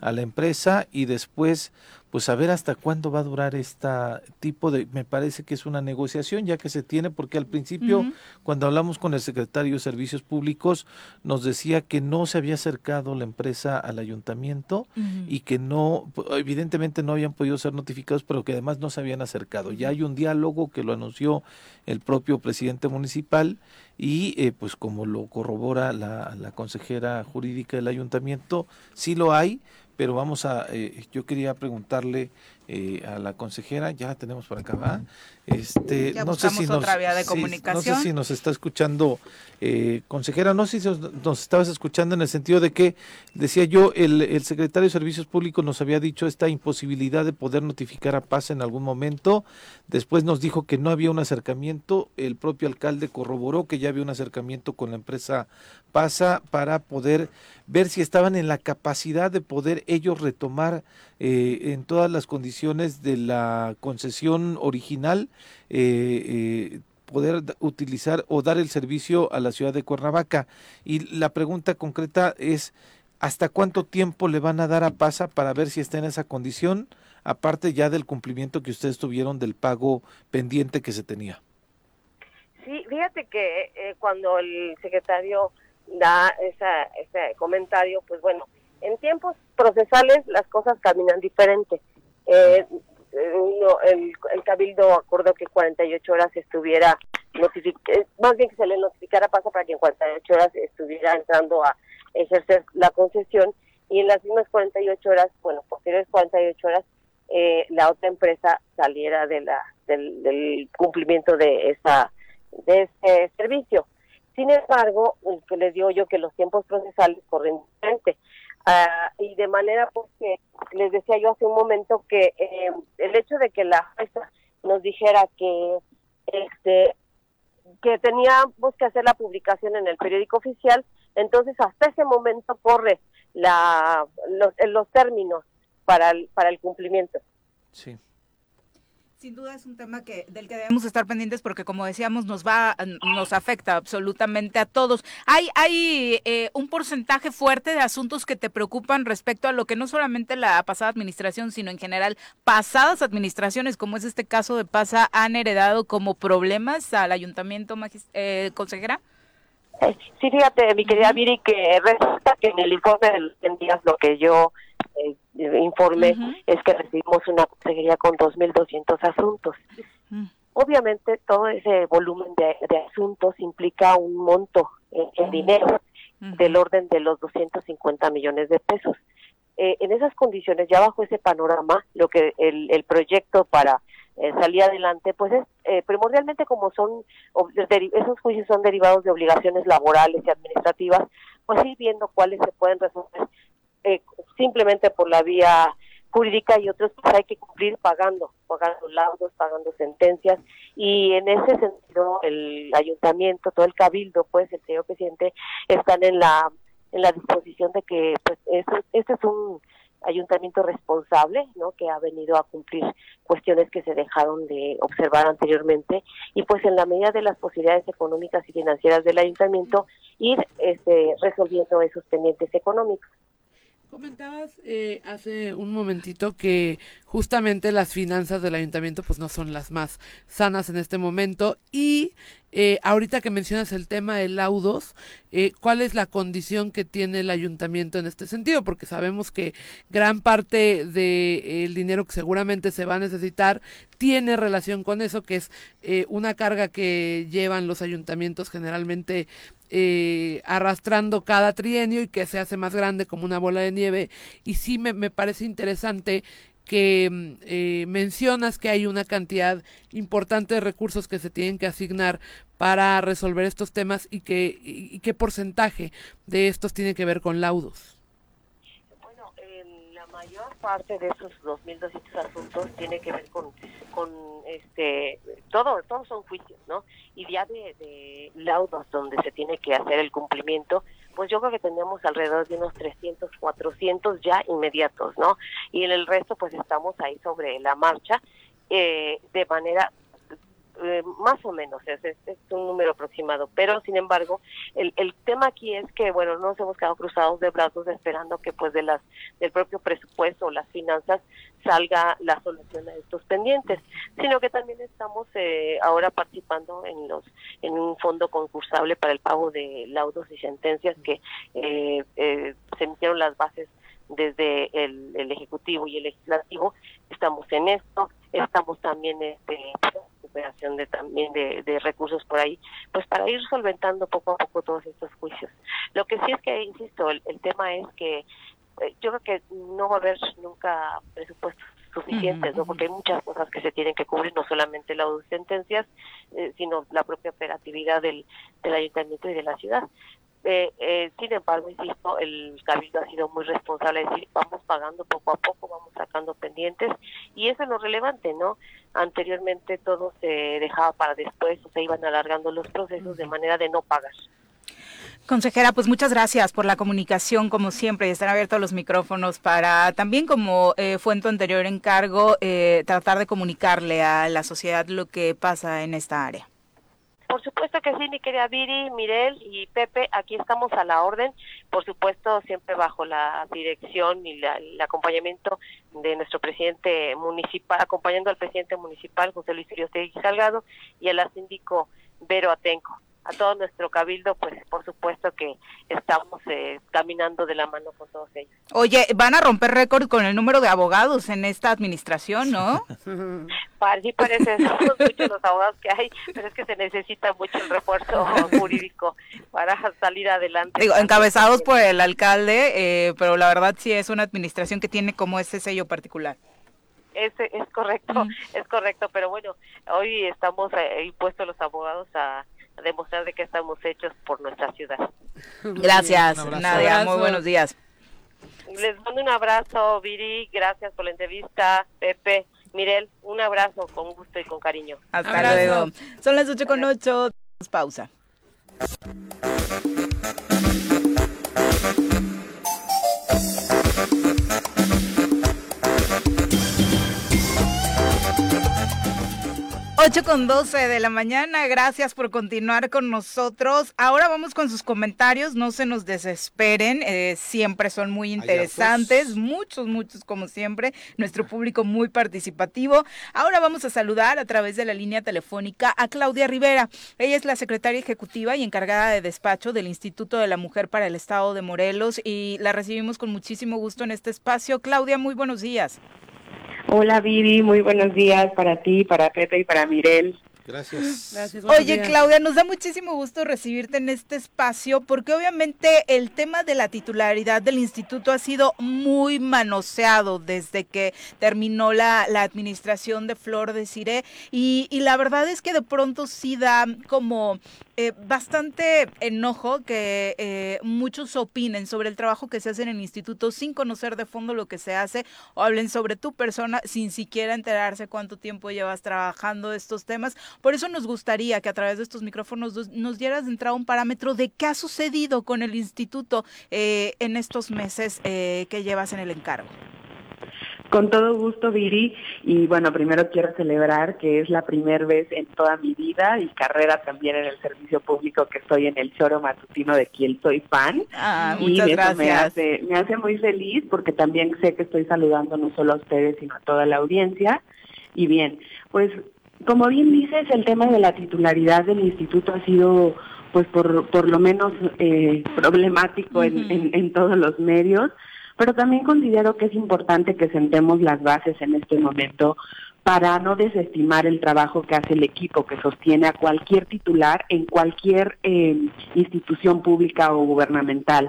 a la empresa y después pues a ver hasta cuándo va a durar este tipo de, me parece que es una negociación ya que se tiene, porque al principio cuando hablamos con el secretario de Servicios Públicos nos decía que no se había acercado la empresa al ayuntamiento y que no, evidentemente no habían podido ser notificados, pero que además no se habían acercado. Ya hay un diálogo que lo anunció el propio presidente municipal y eh, pues como lo corrobora la, la consejera jurídica del ayuntamiento, sí lo hay, pero vamos a, eh, yo quería preguntarle eh, a la consejera, ya la tenemos por acá, ¿va? Este, no sé si nos, otra vía de comunicación. no sé si nos está escuchando, eh, consejera, no sé si nos, estabas escuchando en el sentido de que, decía yo, el, el, secretario de Servicios Públicos nos había dicho esta imposibilidad de poder notificar a Paz en algún momento, después nos dijo que no había un acercamiento, el propio alcalde corroboró que ya había un acercamiento con la empresa Pasa para poder ver si estaban en la capacidad de poder ellos retomar eh, en todas las condiciones de la concesión original, eh, eh, poder utilizar o dar el servicio a la ciudad de Cuernavaca. Y la pregunta concreta es, ¿hasta cuánto tiempo le van a dar a PASA para ver si está en esa condición, aparte ya del cumplimiento que ustedes tuvieron del pago pendiente que se tenía? Sí, fíjate que eh, cuando el secretario da esa, ese comentario, pues bueno, en tiempos procesales las cosas caminan diferente. Eh, el, el, Cabildo acordó que 48 horas estuviera notificado, más bien que se le notificara paso para que en 48 horas estuviera entrando a ejercer la concesión y en las mismas 48 horas, bueno, posteriores 48 horas, eh, la otra empresa saliera de la del, cumplimiento de esa de ese servicio. Sin embargo, que les digo yo que los tiempos procesales corren diferente. Ah, y de manera pues que les decía yo hace un momento que eh, el hecho de que la jueza nos dijera que este que teníamos que hacer la publicación en el periódico oficial, entonces hasta ese momento corre la los, los términos para el, para el cumplimiento. Sí. Sin duda es un tema que del que debemos estar pendientes porque como decíamos nos va nos afecta absolutamente a todos. Hay hay eh, un porcentaje fuerte de asuntos que te preocupan respecto a lo que no solamente la pasada administración sino en general pasadas administraciones como es este caso de Pasa han heredado como problemas al ayuntamiento eh, consejera. Eh, sí, fíjate, mi querida Viri, que resulta que en el informe de días lo que yo eh, informe es que recibimos una consejería con 2.200 asuntos. Mm. Obviamente todo ese volumen de, asuntos implica un monto en, dinero del orden de los 250 millones de pesos. Eh, en esas condiciones, ya bajo ese panorama, lo que el, el proyecto para eh, salir adelante, pues es eh, primordialmente como son, esos juicios son derivados de obligaciones laborales y administrativas, pues ir viendo cuáles se pueden resolver eh, simplemente por la vía jurídica y otros pues hay que cumplir pagando, pagando laudos, pagando sentencias y en ese sentido el ayuntamiento, todo el cabildo, pues el señor presidente están en la en la disposición de que pues este es un ayuntamiento responsable, ¿no? Que ha venido a cumplir cuestiones que se dejaron de observar anteriormente y pues en la medida de las posibilidades económicas y financieras del ayuntamiento ir este, resolviendo esos pendientes económicos. Comentabas eh, hace un momentito que justamente las finanzas del ayuntamiento pues no son las más sanas en este momento y eh, ahorita que mencionas el tema de laudos, eh, ¿cuál es la condición que tiene el ayuntamiento en este sentido? Porque sabemos que gran parte del dinero que seguramente se va a necesitar tiene relación con eso, que es eh, una carga que llevan los ayuntamientos generalmente arrastrando cada trienio y que se hace más grande como una bola de nieve. Y sí me, me parece interesante que mm, eh, mencionas que hay una cantidad importante de recursos que se tienen que asignar para resolver estos temas y, que, y, qué porcentaje de estos tiene que ver con laudos. Mayor parte de esos 2.200 asuntos tiene que ver con, con este, todo, todos son juicios, ¿no? Y ya de, de laudos donde se tiene que hacer el cumplimiento, pues yo creo que tenemos alrededor de unos 300, 400 ya inmediatos, ¿no? Y en el resto pues estamos ahí sobre la marcha eh, de manera eh, más o menos, es, es, un número aproximado, pero sin embargo, el, el tema aquí es que, bueno, no nos hemos quedado cruzados de brazos esperando que pues de las del propio presupuesto o las finanzas salga la solución a estos pendientes, sino que también estamos eh, ahora participando en los en un fondo concursable para el pago de laudos y sentencias que eh, se emitieron las bases desde el, el, ejecutivo y el legislativo. Estamos en esto estamos también este recuperación de también de, recursos por ahí, pues para ir solventando poco a poco todos estos juicios. Lo que sí es que, insisto, el, tema es que eh, yo creo que no va a haber nunca presupuestos suficientes, ¿no? Porque hay muchas cosas que se tienen que cubrir, no solamente las sentencias, eh, sino la propia operatividad del, del ayuntamiento y de la ciudad. Eh, eh, sin embargo, insisto, el Cabildo ha sido muy responsable, es decir, vamos pagando poco a poco, vamos sacando pendientes, y eso es lo relevante, ¿no? Anteriormente todo se dejaba para después, o se iban alargando los procesos de manera de no pagar. Consejera, pues muchas gracias por la comunicación, como siempre, y están abiertos los micrófonos para también, como eh, fue en tu anterior encargo, eh, tratar de comunicarle a la sociedad lo que pasa en esta área. Por supuesto que sí, mi querida Viri, Mirel y Pepe, aquí estamos a la orden, por supuesto siempre bajo la dirección y el acompañamiento de nuestro presidente municipal, acompañando al presidente municipal José Luis Iriostegui Salgado y al síndico Vero Atenco a todo nuestro cabildo, pues por supuesto que estamos eh, caminando de la mano con todos ellos. Oye, van a romper récord con el número de abogados en esta administración, ¿no? [laughs] sí parece, [laughs] son muchos los abogados que hay, pero es que se necesita mucho el refuerzo [laughs] jurídico para salir adelante. Digo, encabezados por el alcalde, eh, pero la verdad sí es una administración que tiene como ese sello particular. Ese es correcto, es correcto, pero bueno, hoy estamos eh, impuestos los abogados a demostrar de que estamos hechos por nuestra ciudad. Gracias, Nadia. Muy buenos días. Les mando un abrazo, Viri. Gracias por la entrevista, Pepe. Mirel, un abrazo con gusto y con cariño. Hasta luego. Son las 8 con 8. Pausa. 8 con 12 de la mañana, gracias por continuar con nosotros. Ahora vamos con sus comentarios, no se nos desesperen, eh, siempre son muy pues. interesantes, muchos, muchos como siempre, nuestro público muy participativo. Ahora vamos a saludar a través de la línea telefónica a Claudia Rivera. Ella es la secretaria ejecutiva y encargada de despacho del Instituto de la Mujer para el Estado de Morelos y la recibimos con muchísimo gusto en este espacio. Claudia, muy buenos días. Hola Viri, muy buenos días para ti, para Pepe y para Mirel. Gracias. Gracias Oye, Claudia, nos da muchísimo gusto recibirte en este espacio porque obviamente el tema de la titularidad del instituto ha sido muy manoseado desde que terminó la, la administración de Flor de Cire y, y, la verdad es que de pronto sí da como eh, bastante enojo que eh, muchos opinen sobre el trabajo que se hace en el instituto sin conocer de fondo lo que se hace o hablen sobre tu persona sin siquiera enterarse cuánto tiempo llevas trabajando estos temas. Por eso nos gustaría que a través de estos micrófonos nos dieras de entrada un parámetro de qué ha sucedido con el instituto eh, en estos meses que llevas en el encargo. Con todo gusto, Viri. Y bueno, primero quiero celebrar que es la primera vez en toda mi vida y carrera también en el servicio público que estoy en el choro matutino de quien soy fan. Ah, y eso me hace, me hace muy feliz porque también sé que estoy saludando no solo a ustedes, sino a toda la audiencia. Y bien, pues como bien dices, el tema de la titularidad del instituto ha sido pues por, por lo menos eh, problemático en, en, en todos los medios pero también considero que es importante que sentemos las bases en este momento para no desestimar el trabajo que hace el equipo que sostiene a cualquier titular en cualquier eh, institución pública o gubernamental.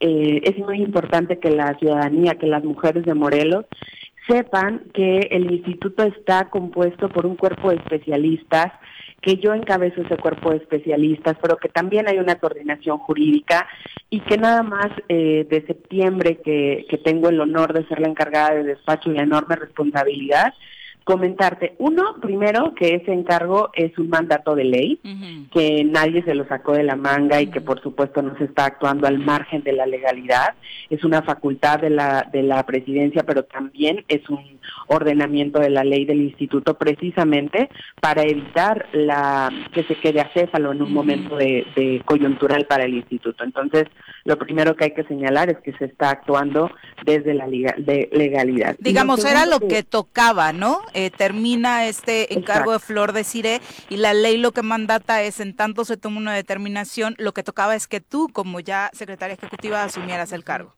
Eh, es muy importante que la ciudadanía, que las mujeres de Morelos sepan que el instituto está compuesto por un cuerpo de especialistas que yo encabezo ese cuerpo de especialistas, pero que también hay una coordinación jurídica y que nada más eh, de septiembre que, que tengo el honor de ser la encargada de despacho y la enorme responsabilidad, comentarte. Uno, primero, que ese encargo es un mandato de ley, que nadie se lo sacó de la manga y que por supuesto no se está actuando al margen de la legalidad. Es una facultad de la, de la presidencia, pero también es un ordenamiento de la ley del instituto precisamente para evitar la que se quede acéfalo en un momento de, de coyuntural para el instituto. Entonces, lo primero que hay que señalar es que se está actuando desde la de legalidad. Digamos, era lo que tocaba, ¿no? Eh, termina este encargo de Flor de Cire y la ley lo que mandata es, en tanto se toma una determinación, lo que tocaba es que tú, como ya secretaria ejecutiva, asumieras el cargo.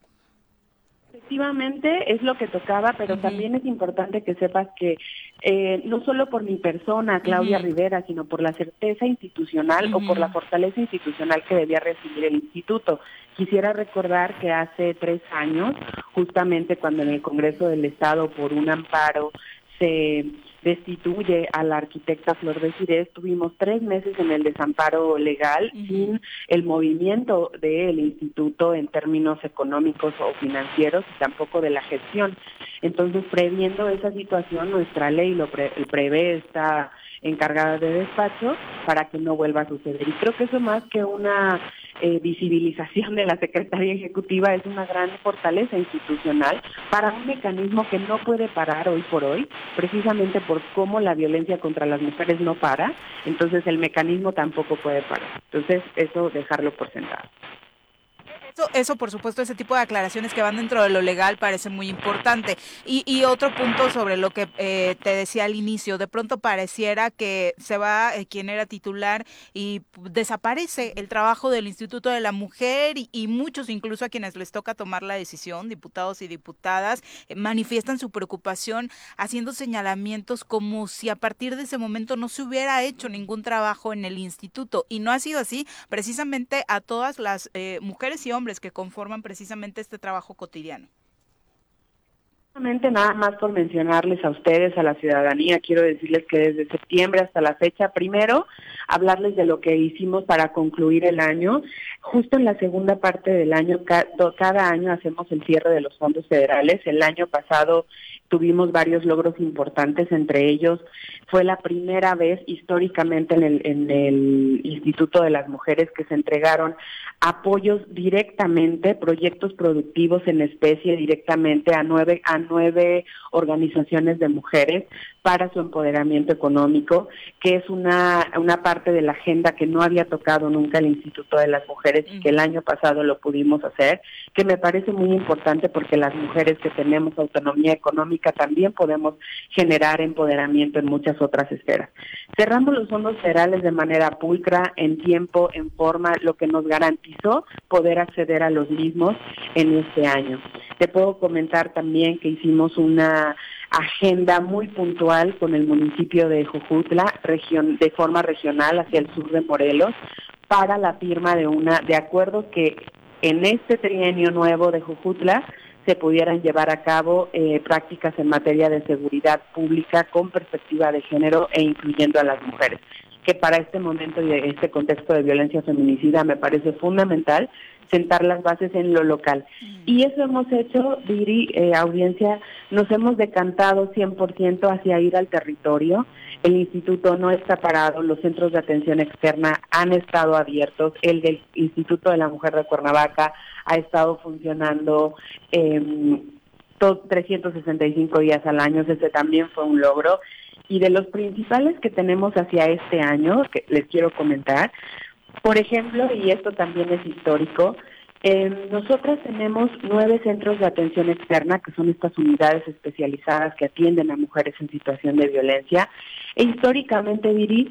Efectivamente, es lo que tocaba, pero también es importante que sepas que eh, no solo por mi persona, Claudia Rivera, sino por la certeza institucional o por la fortaleza institucional que debía recibir el instituto. Quisiera recordar que hace tres años, justamente cuando en el Congreso del Estado, por un amparo, se destituye a la arquitecta Flor de Cires, tuvimos tres meses en el desamparo legal sin el movimiento del instituto en términos económicos o financieros y tampoco de la gestión. Entonces, previendo esa situación, nuestra ley lo prevé, está encargada de despacho para que no vuelva a suceder. Y creo que eso más que una eh, visibilización de la Secretaría Ejecutiva es una gran fortaleza institucional para un mecanismo que no puede parar hoy por hoy, precisamente por cómo la violencia contra las mujeres no para, entonces el mecanismo tampoco puede parar. Entonces, eso dejarlo por sentado. Eso, por supuesto, ese tipo de aclaraciones que van dentro de lo legal parece muy importante. Y, otro punto sobre lo que eh, te decía al inicio, de pronto pareciera que se va eh, quien era titular y desaparece el trabajo del Instituto de la Mujer y, muchos, incluso a quienes les toca tomar la decisión, diputados y diputadas, eh, manifiestan su preocupación haciendo señalamientos como si a partir de ese momento no se hubiera hecho ningún trabajo en el instituto. Y no ha sido así, precisamente a todas las mujeres y hombres que conforman precisamente este trabajo cotidiano. Nada más por mencionarles a ustedes, a la ciudadanía, quiero decirles que desde septiembre hasta la fecha, primero, hablarles de lo que hicimos para concluir el año. Justo en la segunda parte del año, cada año hacemos el cierre de los fondos federales. El año pasado tuvimos varios logros importantes, entre ellos fue la primera vez históricamente en el, en el Instituto de las Mujeres que se entregaron apoyos directamente, proyectos productivos en especie directamente a nueve, a nueve organizaciones de mujeres para su empoderamiento económico, que es una, una parte de la agenda que no había tocado nunca el Instituto de las Mujeres y que el año pasado lo pudimos hacer, que me parece muy importante porque las mujeres que tenemos autonomía económica también podemos generar empoderamiento en muchas otras esferas. Cerramos los fondos federales de manera pulcra, en tiempo, en forma, lo que nos garantizó poder acceder a los mismos en este año. Te puedo comentar también que hicimos una agenda muy puntual con el municipio de Jujutla, región, de forma regional hacia el sur de Morelos, para la firma de una de acuerdos que en este trienio nuevo de Jujutla se pudieran llevar a cabo eh, prácticas en materia de seguridad pública con perspectiva de género e incluyendo a las mujeres que para este momento y este contexto de violencia feminicida me parece fundamental sentar las bases en lo local. Y eso hemos hecho, Diri, eh, audiencia, nos hemos decantado 100% hacia ir al territorio. El instituto no está parado, los centros de atención externa han estado abiertos, el del Instituto de la Mujer de Cuernavaca ha estado funcionando eh, 365 días al año, ese también fue un logro. Y de los principales que tenemos hacia este año, que les quiero comentar, por ejemplo, y esto también es histórico, eh, nosotras tenemos nueve centros de atención externa, que son estas unidades especializadas que atienden a mujeres en situación de violencia. E históricamente, Viri,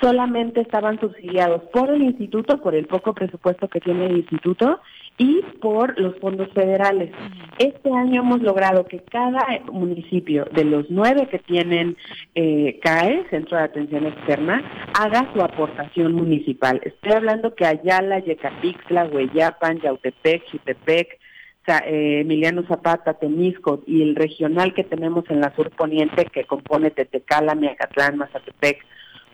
solamente estaban subsidiados por el instituto, por el poco presupuesto que tiene el instituto, y por los fondos federales. Este año hemos logrado que cada municipio de los nueve que tienen eh, CAE, Centro de Atención Externa, haga su aportación municipal. Estoy hablando que Ayala, Yecapixtla, Hueyapan, Yautepec, Jutepec, eh, Emiliano Zapata, Temisco y el regional que tenemos en la sur poniente que compone Tetecala, Miacatlán, Mazatepec,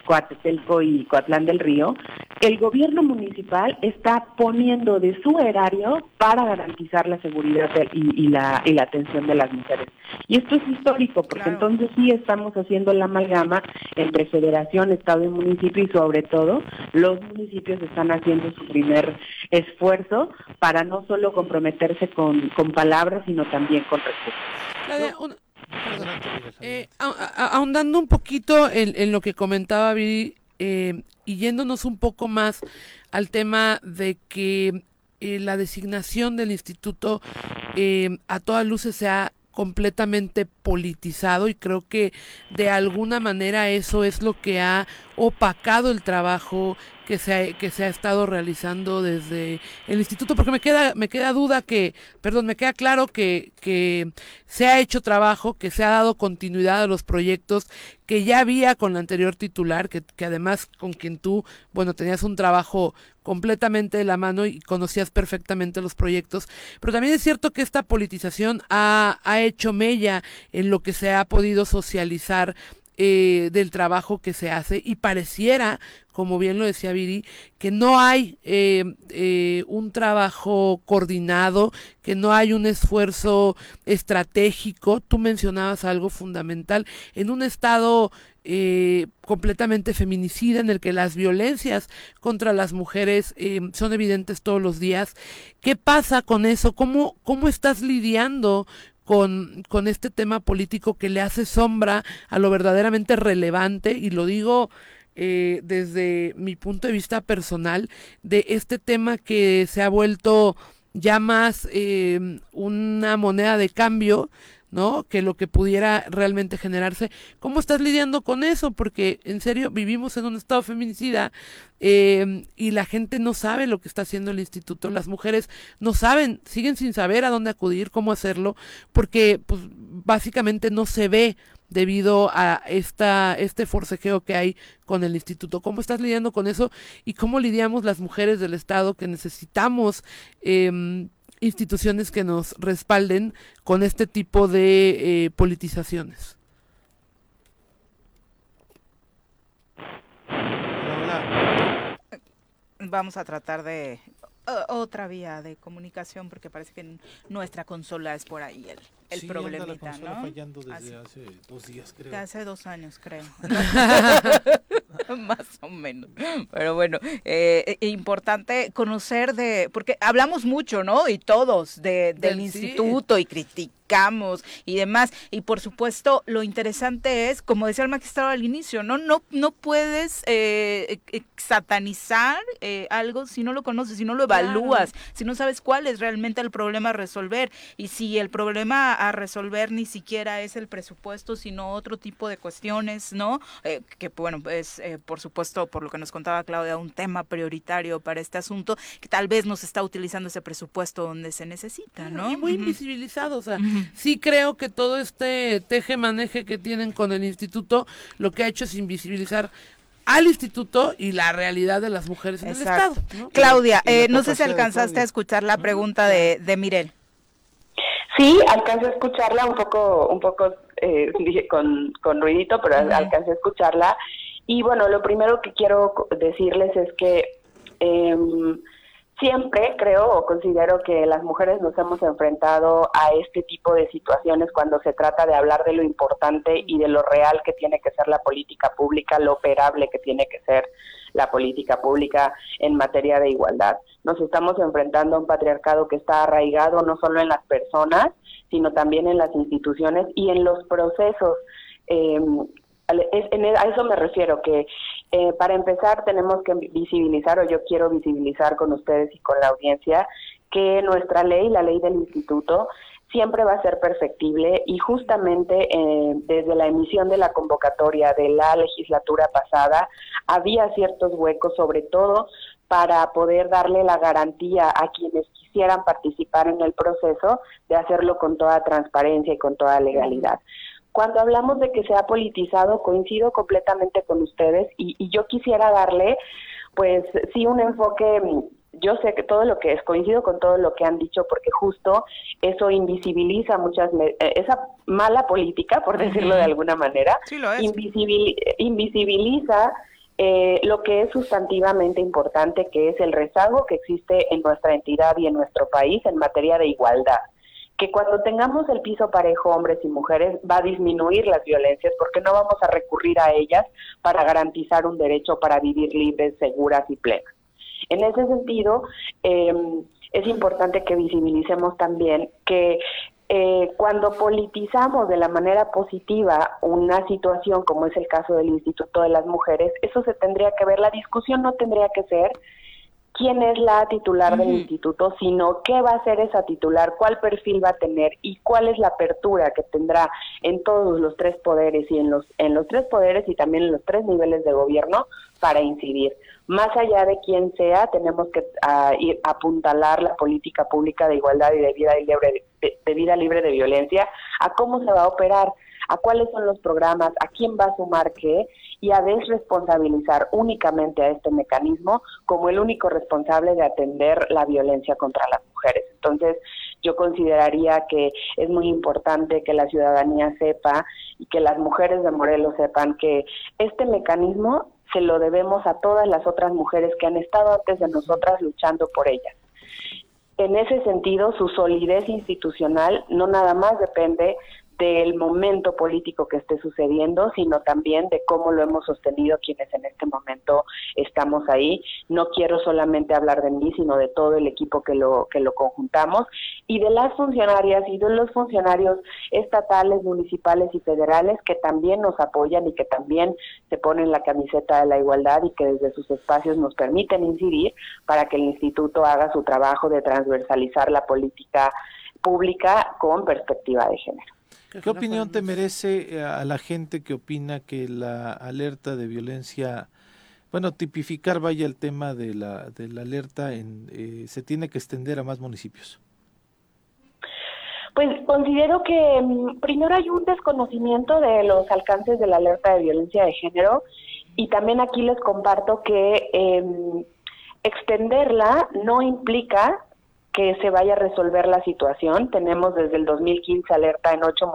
Coatetelco y Coatlán del Río, el gobierno municipal está poniendo de su erario para garantizar la seguridad y, la, y la atención de las mujeres. Y esto es histórico, porque entonces sí estamos haciendo la amalgama entre federación, estado y municipio y sobre todo los municipios están haciendo su primer esfuerzo para no solo comprometerse con, con palabras, sino también con recursos. Eh, ahondando un poquito en, lo que comentaba Viri eh, y yéndonos un poco más al tema de que eh, la designación del instituto a todas luces se ha completamente politizado y creo que de alguna manera eso es lo que ha opacado el trabajo que se ha, que se ha estado realizando desde el instituto porque me queda me queda duda que perdón me queda claro que, que se ha hecho trabajo que se ha dado continuidad a los proyectos que ya había con la anterior titular que, que además con quien tú bueno tenías un trabajo completamente de la mano y conocías perfectamente los proyectos. Pero también es cierto que esta politización ha, ha hecho mella en lo que se ha podido socializar eh, del trabajo que se hace y pareciera, como bien lo decía Viri, que no hay eh, eh, un trabajo coordinado, que no hay un esfuerzo estratégico. Tú mencionabas algo fundamental en un estado eh, completamente feminicida, en el que las violencias contra las mujeres eh, son evidentes todos los días. ¿Qué pasa con eso? ¿Cómo, cómo estás lidiando con, con este tema político que le hace sombra a lo verdaderamente relevante? Y lo digo eh, desde mi punto de vista personal, de este tema que se ha vuelto ya más una moneda de cambio ¿no? Que lo que pudiera realmente generarse. ¿Cómo estás lidiando con eso? Porque en serio vivimos en un estado feminicida eh, y la gente no sabe lo que está haciendo el instituto. Las mujeres no saben, siguen sin saber a dónde acudir, cómo hacerlo, porque pues básicamente no se ve debido a esta, este forcejeo que hay con el instituto. ¿Cómo estás lidiando con eso? ¿Y cómo lidiamos las mujeres del Estado que necesitamos eh, instituciones que nos respalden con este tipo de eh, politizaciones. Vamos a tratar de otra vía de comunicación porque parece que nuestra consola es por ahí el, el sí, problemita, la ¿no? fallando desde hace, dos días, creo. hace dos años, creo. [laughs] [laughs] [laughs] Más o menos. Pero bueno, eh, eh, importante conocer de, porque hablamos mucho, ¿no? Y todos de, del, instituto y criticamos y demás. Y por supuesto, lo interesante es, como decía el magistrado al inicio, no, no, no puedes eh, satanizar eh, algo si no lo conoces, si no lo evalúas, si no sabes cuál es realmente el problema a resolver. Y si el problema a resolver ni siquiera es el presupuesto, sino otro tipo de cuestiones, ¿no? Eh, que bueno, es eh, por supuesto, por lo que nos contaba Claudia, un tema prioritario para este asunto, que tal vez no se está utilizando ese presupuesto donde se necesita, ¿no? Y muy invisibilizado, o sea, sí creo que todo este teje-maneje que tienen con el instituto, lo que ha hecho es invisibilizar al instituto y la realidad de las mujeres en el Estado. Claudia, eh, no sé si alcanzaste a escuchar la pregunta de, de Mirel. Sí, alcancé a escucharla un poco, un poco eh, [laughs] con, con ruidito, pero alcancé a escucharla. Y bueno, lo primero que quiero decirles es que eh, Siempre creo o considero que las mujeres nos hemos enfrentado a este tipo de situaciones cuando se trata de hablar de lo importante y de lo real que tiene que ser la política pública, lo operable que tiene que ser la política pública en materia de igualdad. Nos estamos enfrentando a un patriarcado que está arraigado no solo en las personas, sino también en las instituciones y en los procesos eh, a eso me refiero, que eh, para empezar tenemos que visibilizar, o yo quiero visibilizar con ustedes y con la audiencia, que nuestra ley, la ley del instituto, siempre va a ser perfectible y justamente eh, desde la emisión de la convocatoria de la legislatura pasada había ciertos huecos, sobre todo para poder darle la garantía a quienes quisieran participar en el proceso de hacerlo con toda transparencia y con toda legalidad. Cuando hablamos de que se ha politizado, coincido completamente con ustedes y, yo quisiera darle, pues sí, un enfoque yo sé que todo lo que es, coincido con todo lo que han dicho, porque justo eso invisibiliza muchas, eh, esa mala política, por decirlo de alguna manera, invisibiliza eh, lo que es sustantivamente importante, que es el rezago que existe en nuestra entidad y en nuestro país en materia de igualdad que cuando tengamos el piso parejo hombres y mujeres va a disminuir las violencias porque no vamos a recurrir a ellas para garantizar un derecho para vivir libres, seguras y plenas. En ese sentido, em, es importante que visibilicemos también que eh, cuando politizamos de la manera positiva una situación como es el caso del Instituto de las Mujeres, eso se tendría que ver, la discusión no tendría que ser quién es la titular del instituto, sino qué va a ser esa titular, cuál perfil va a tener y cuál es la apertura que tendrá en todos los tres poderes y en los en los tres poderes y también en los tres niveles de gobierno para incidir. Más allá de quién sea, tenemos que uh, ir, apuntalar la política pública de igualdad y de vida libre de, de vida libre de violencia a cómo se va a operar a cuáles son los programas, a quién va a sumar qué y a desresponsabilizar únicamente a este mecanismo como el único responsable de atender la violencia contra las mujeres. Entonces, yo consideraría que es muy importante que la ciudadanía sepa y que las mujeres de Morelos sepan que este mecanismo se lo debemos a todas las otras mujeres que han estado antes de nosotras luchando por ellas. En ese sentido, su solidez institucional no nada más depende del momento político que esté sucediendo, sino también de cómo lo hemos sostenido quienes en este momento estamos ahí. No quiero solamente hablar de mí, sino de todo el equipo que lo que lo conjuntamos y de las funcionarias y de los funcionarios estatales, municipales y federales que también nos apoyan y que también se ponen la camiseta de la igualdad y que desde sus espacios nos permiten incidir para que el instituto haga su trabajo de transversalizar la política pública con perspectiva de género. ¿Qué opinión te merece eh, a la gente que opina que la alerta de violencia, bueno, tipificar vaya el tema de la, de la alerta, en, eh, se tiene que extender a más municipios? Pues considero que mm, primero hay un desconocimiento de los alcances de la alerta de violencia de género y también aquí les comparto que eh, extenderla no implica que se vaya a resolver la situación. Tenemos desde el 2015 alerta en ocho,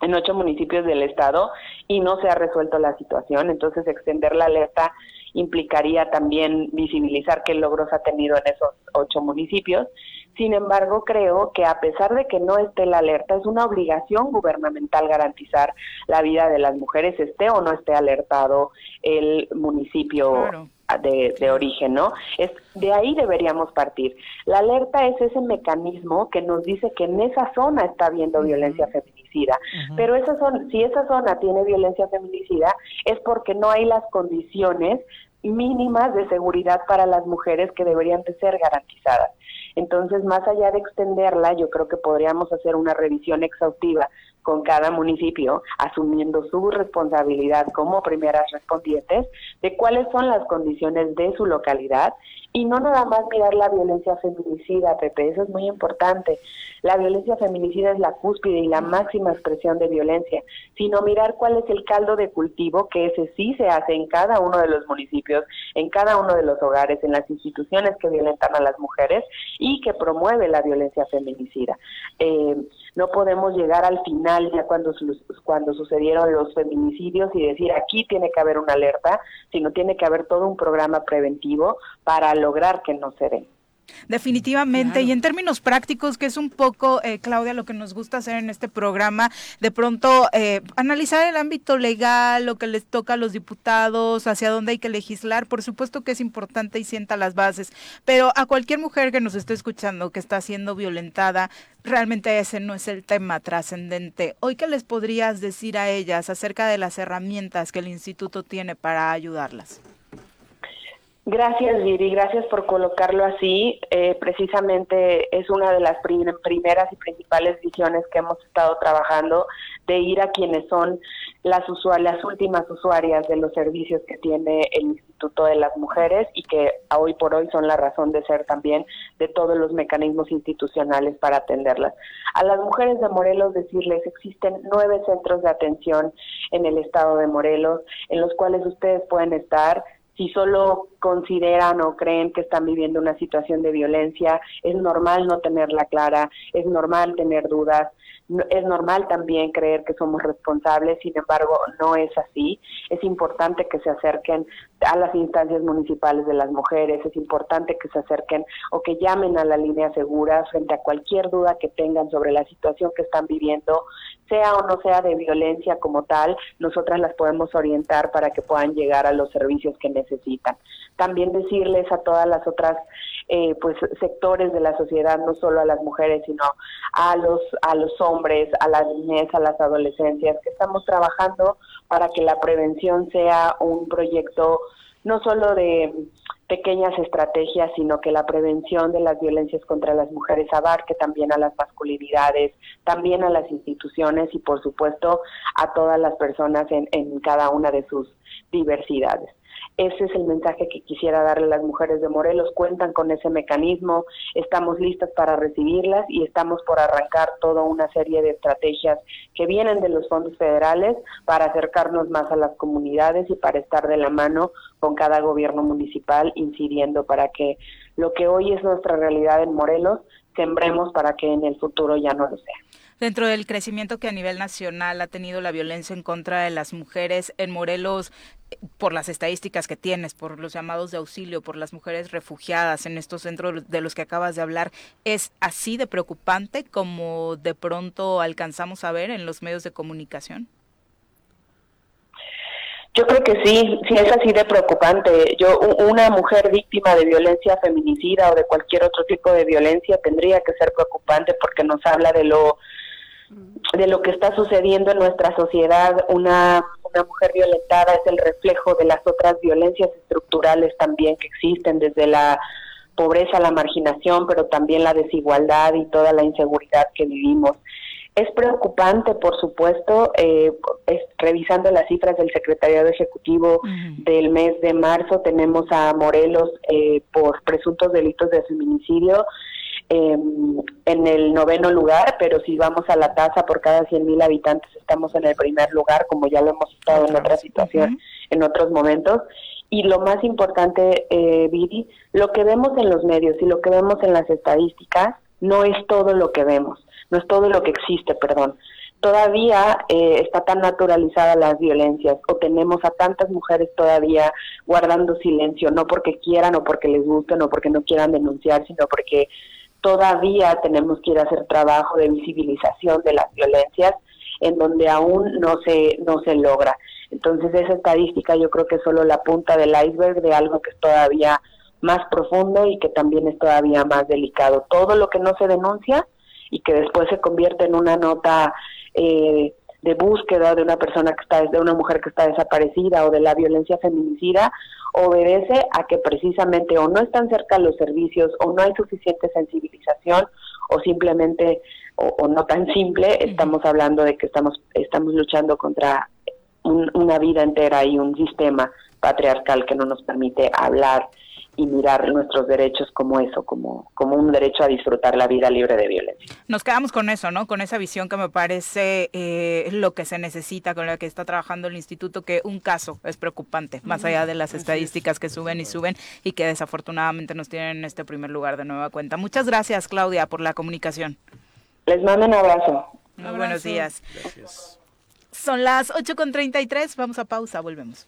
en ocho municipios del estado y no se ha resuelto la situación. Entonces, extender la alerta implicaría también visibilizar qué logros ha tenido en esos ocho municipios. Sin embargo, creo que a pesar de que no esté la alerta, es una obligación gubernamental garantizar la vida de las mujeres, esté o no esté alertado el municipio de, origen, ¿no? Es de ahí deberíamos partir. La alerta es ese mecanismo que nos dice que en esa zona está habiendo violencia feminicida, pero esa zona, si esa zona tiene violencia feminicida es porque no hay las condiciones mínimas de seguridad para las mujeres que deberían de ser garantizadas. Entonces, más allá de extenderla, yo creo que podríamos hacer una revisión exhaustiva con cada municipio, asumiendo su responsabilidad como primeras respondientes de cuáles son las condiciones de su localidad y no nada más mirar la violencia feminicida, Pepe, eso es muy importante. La violencia feminicida es la cúspide y la máxima expresión de violencia, sino mirar cuál es el caldo de cultivo que ese sí se hace en cada uno de los municipios, en cada uno de los hogares, en las instituciones que violentan a las mujeres y que promueve la violencia feminicida. Eh, no podemos llegar al final ya cuando, cuando sucedieron los feminicidios y decir aquí tiene que haber una alerta, sino tiene que haber todo un programa preventivo para lograr que no se den. Definitivamente, y en términos prácticos, que es un poco, eh, Claudia, lo que nos gusta hacer en este programa, de pronto eh, analizar el ámbito legal, lo que les toca a los diputados, hacia dónde hay que legislar, por supuesto que es importante y sienta las bases, pero a cualquier mujer que nos esté escuchando que está siendo violentada, realmente ese no es el tema trascendente. Hoy, ¿qué les podrías decir a ellas acerca de las herramientas que el instituto tiene para ayudarlas? Gracias, Viri, gracias por colocarlo así. Eh, precisamente es una de las primeras y principales visiones que hemos estado trabajando de ir a quienes son las las últimas usuarias de los servicios que tiene el Instituto de las Mujeres y que hoy por hoy son la razón de ser también de todos los mecanismos institucionales para atenderlas. A las mujeres de Morelos decirles, existen nueve centros de atención en el estado de Morelos en los cuales ustedes pueden estar si solo consideran o creen que están viviendo una situación de violencia, es normal no tenerla clara, es normal tener dudas, es normal también creer que somos responsables, sin embargo, no es así. Es importante que se acerquen a las instancias municipales de las mujeres, es importante que se acerquen o que llamen a la línea segura frente a cualquier duda que tengan sobre la situación que están viviendo, sea o no sea de violencia como tal, nosotras las podemos orientar para que puedan llegar a los servicios que necesitan. También decirles a todas las otras eh, pues sectores de la sociedad, no solo a las mujeres, sino a los a los hombres, a la niñez, a las adolescencias, que estamos trabajando para que la prevención sea un proyecto no solo de pequeñas estrategias, sino que la prevención de las violencias contra las mujeres abarque también a las masculinidades, también a las instituciones y por supuesto a todas las personas en, en cada una de sus diversidades. Ese es el mensaje que quisiera darle a las mujeres de Morelos. Cuentan con ese mecanismo, estamos listas para recibirlas y estamos por arrancar toda una serie de estrategias que vienen de los fondos federales para acercarnos más a las comunidades y para estar de la mano con cada gobierno municipal incidiendo para que lo que hoy es nuestra realidad en Morelos, sembremos para que en el futuro ya no lo sea. Dentro del crecimiento que a nivel nacional ha tenido la violencia en contra de las mujeres en Morelos, por las estadísticas que tienes, por los llamados de auxilio, por las mujeres refugiadas en estos centros de los que acabas de hablar, ¿es así de preocupante como de pronto alcanzamos a ver en los medios de comunicación? Yo creo que sí, sí es así de preocupante. Yo una mujer víctima de violencia feminicida o de cualquier otro tipo de violencia tendría que ser preocupante porque nos habla de lo de lo que está sucediendo en nuestra sociedad. Una, una mujer violentada es el reflejo de las otras violencias estructurales también que existen, desde la pobreza, la marginación, pero también la desigualdad y toda la inseguridad que vivimos. Es preocupante, por supuesto, eh, revisando las cifras del Secretariado Ejecutivo del mes de marzo, tenemos a Morelos eh, por presuntos delitos de feminicidio eh, en el noveno lugar, pero si vamos a la tasa por cada 100.000 habitantes estamos en el primer lugar, como ya lo hemos estado en otra situación, en otros momentos. Y lo más importante, eh, Viri, lo que vemos en los medios y lo que vemos en las estadísticas no es todo lo que vemos, no es todo lo que existe, perdón. Todavía eh, está tan naturalizada las violencias o tenemos a tantas mujeres todavía guardando silencio, no porque quieran o porque les gusten o porque no quieran denunciar, sino porque todavía tenemos que ir a hacer trabajo de visibilización de las violencias en donde aún no se no se logra. Entonces esa estadística yo creo que es solo la punta del iceberg de algo que es todavía más profundo y que también es todavía más delicado. Todo lo que no se denuncia y que después se convierte en una nota eh, de búsqueda de una persona que está de una mujer que está desaparecida o de la violencia feminicida obedece a que precisamente o no están cerca los servicios o no hay suficiente sensibilización o simplemente o, no tan simple estamos hablando de que estamos estamos luchando contra una vida entera y un sistema patriarcal que no nos permite hablar y mirar nuestros derechos como eso, como, como un derecho a disfrutar la vida libre de violencia. Nos quedamos con eso, ¿no? Con esa visión que me parece eh, lo que se necesita, con la que está trabajando el instituto, que un caso es preocupante, más allá de las estadísticas que suben y suben y que desafortunadamente nos tienen en este primer lugar de nueva cuenta. Muchas gracias, Claudia, por la comunicación. Les mando un abrazo. Muy buenos días. Gracias. Son las 8.33, vamos a pausa, volvemos.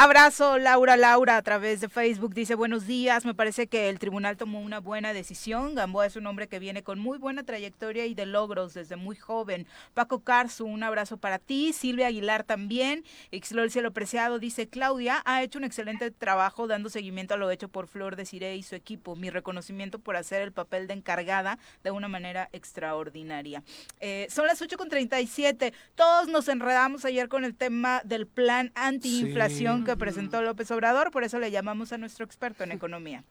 Abrazo, Laura Laura, a través de Facebook. Dice, buenos días, me parece que el tribunal tomó una buena decisión. Gamboa es un hombre que viene con muy buena trayectoria y de logros desde muy joven. Paco Carzu, un abrazo para ti. Silvia Aguilar también. Xlol Cielo Preciado dice, Claudia ha hecho un excelente trabajo dando seguimiento a lo hecho por Flor de Cire y su equipo. Mi reconocimiento por hacer el papel de encargada de una manera extraordinaria. Eh, son las 8.37. Todos nos enredamos ayer con el tema del plan antiinflación que presentó López Obrador, por eso le llamamos a nuestro experto en economía.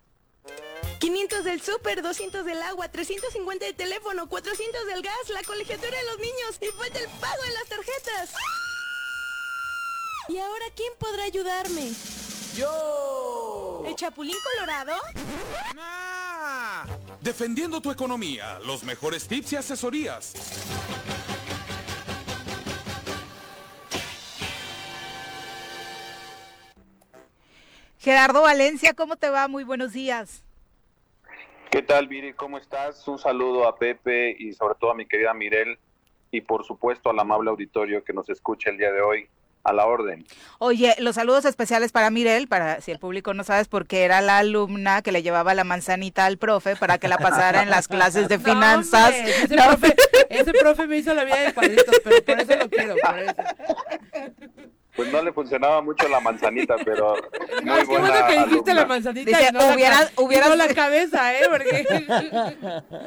[laughs] 500 del súper, 200 del agua, 350 del teléfono, 400 del gas, la colegiatura de los niños y falta el pago en las tarjetas. ¿Y ahora quién podrá ayudarme? ¡Yo! ¿El Chapulín Colorado? Defendiendo tu economía, los mejores tips y asesorías. Gerardo Valencia, ¿cómo te va? Muy buenos días. ¿Qué tal, Viri? ¿Cómo estás? Un saludo a Pepe y sobre todo a mi querida Mirel y por supuesto al amable auditorio que nos escucha el día de hoy. A la orden. Oye, los saludos especiales para Mirel, para si el público no sabes, porque era la alumna que le llevaba la manzanita al profe para que la pasara en las [laughs] clases de finanzas. ese, profe, ese, profe, me hizo la vida de cuadritos, pero por eso lo quiero. Por eso [laughs] pues no le funcionaba mucho la manzanita, pero [laughs] muy es que bueno que dijiste la manzanita y no, hubieras, la, hubieras... la cabeza, ¿eh? Porque...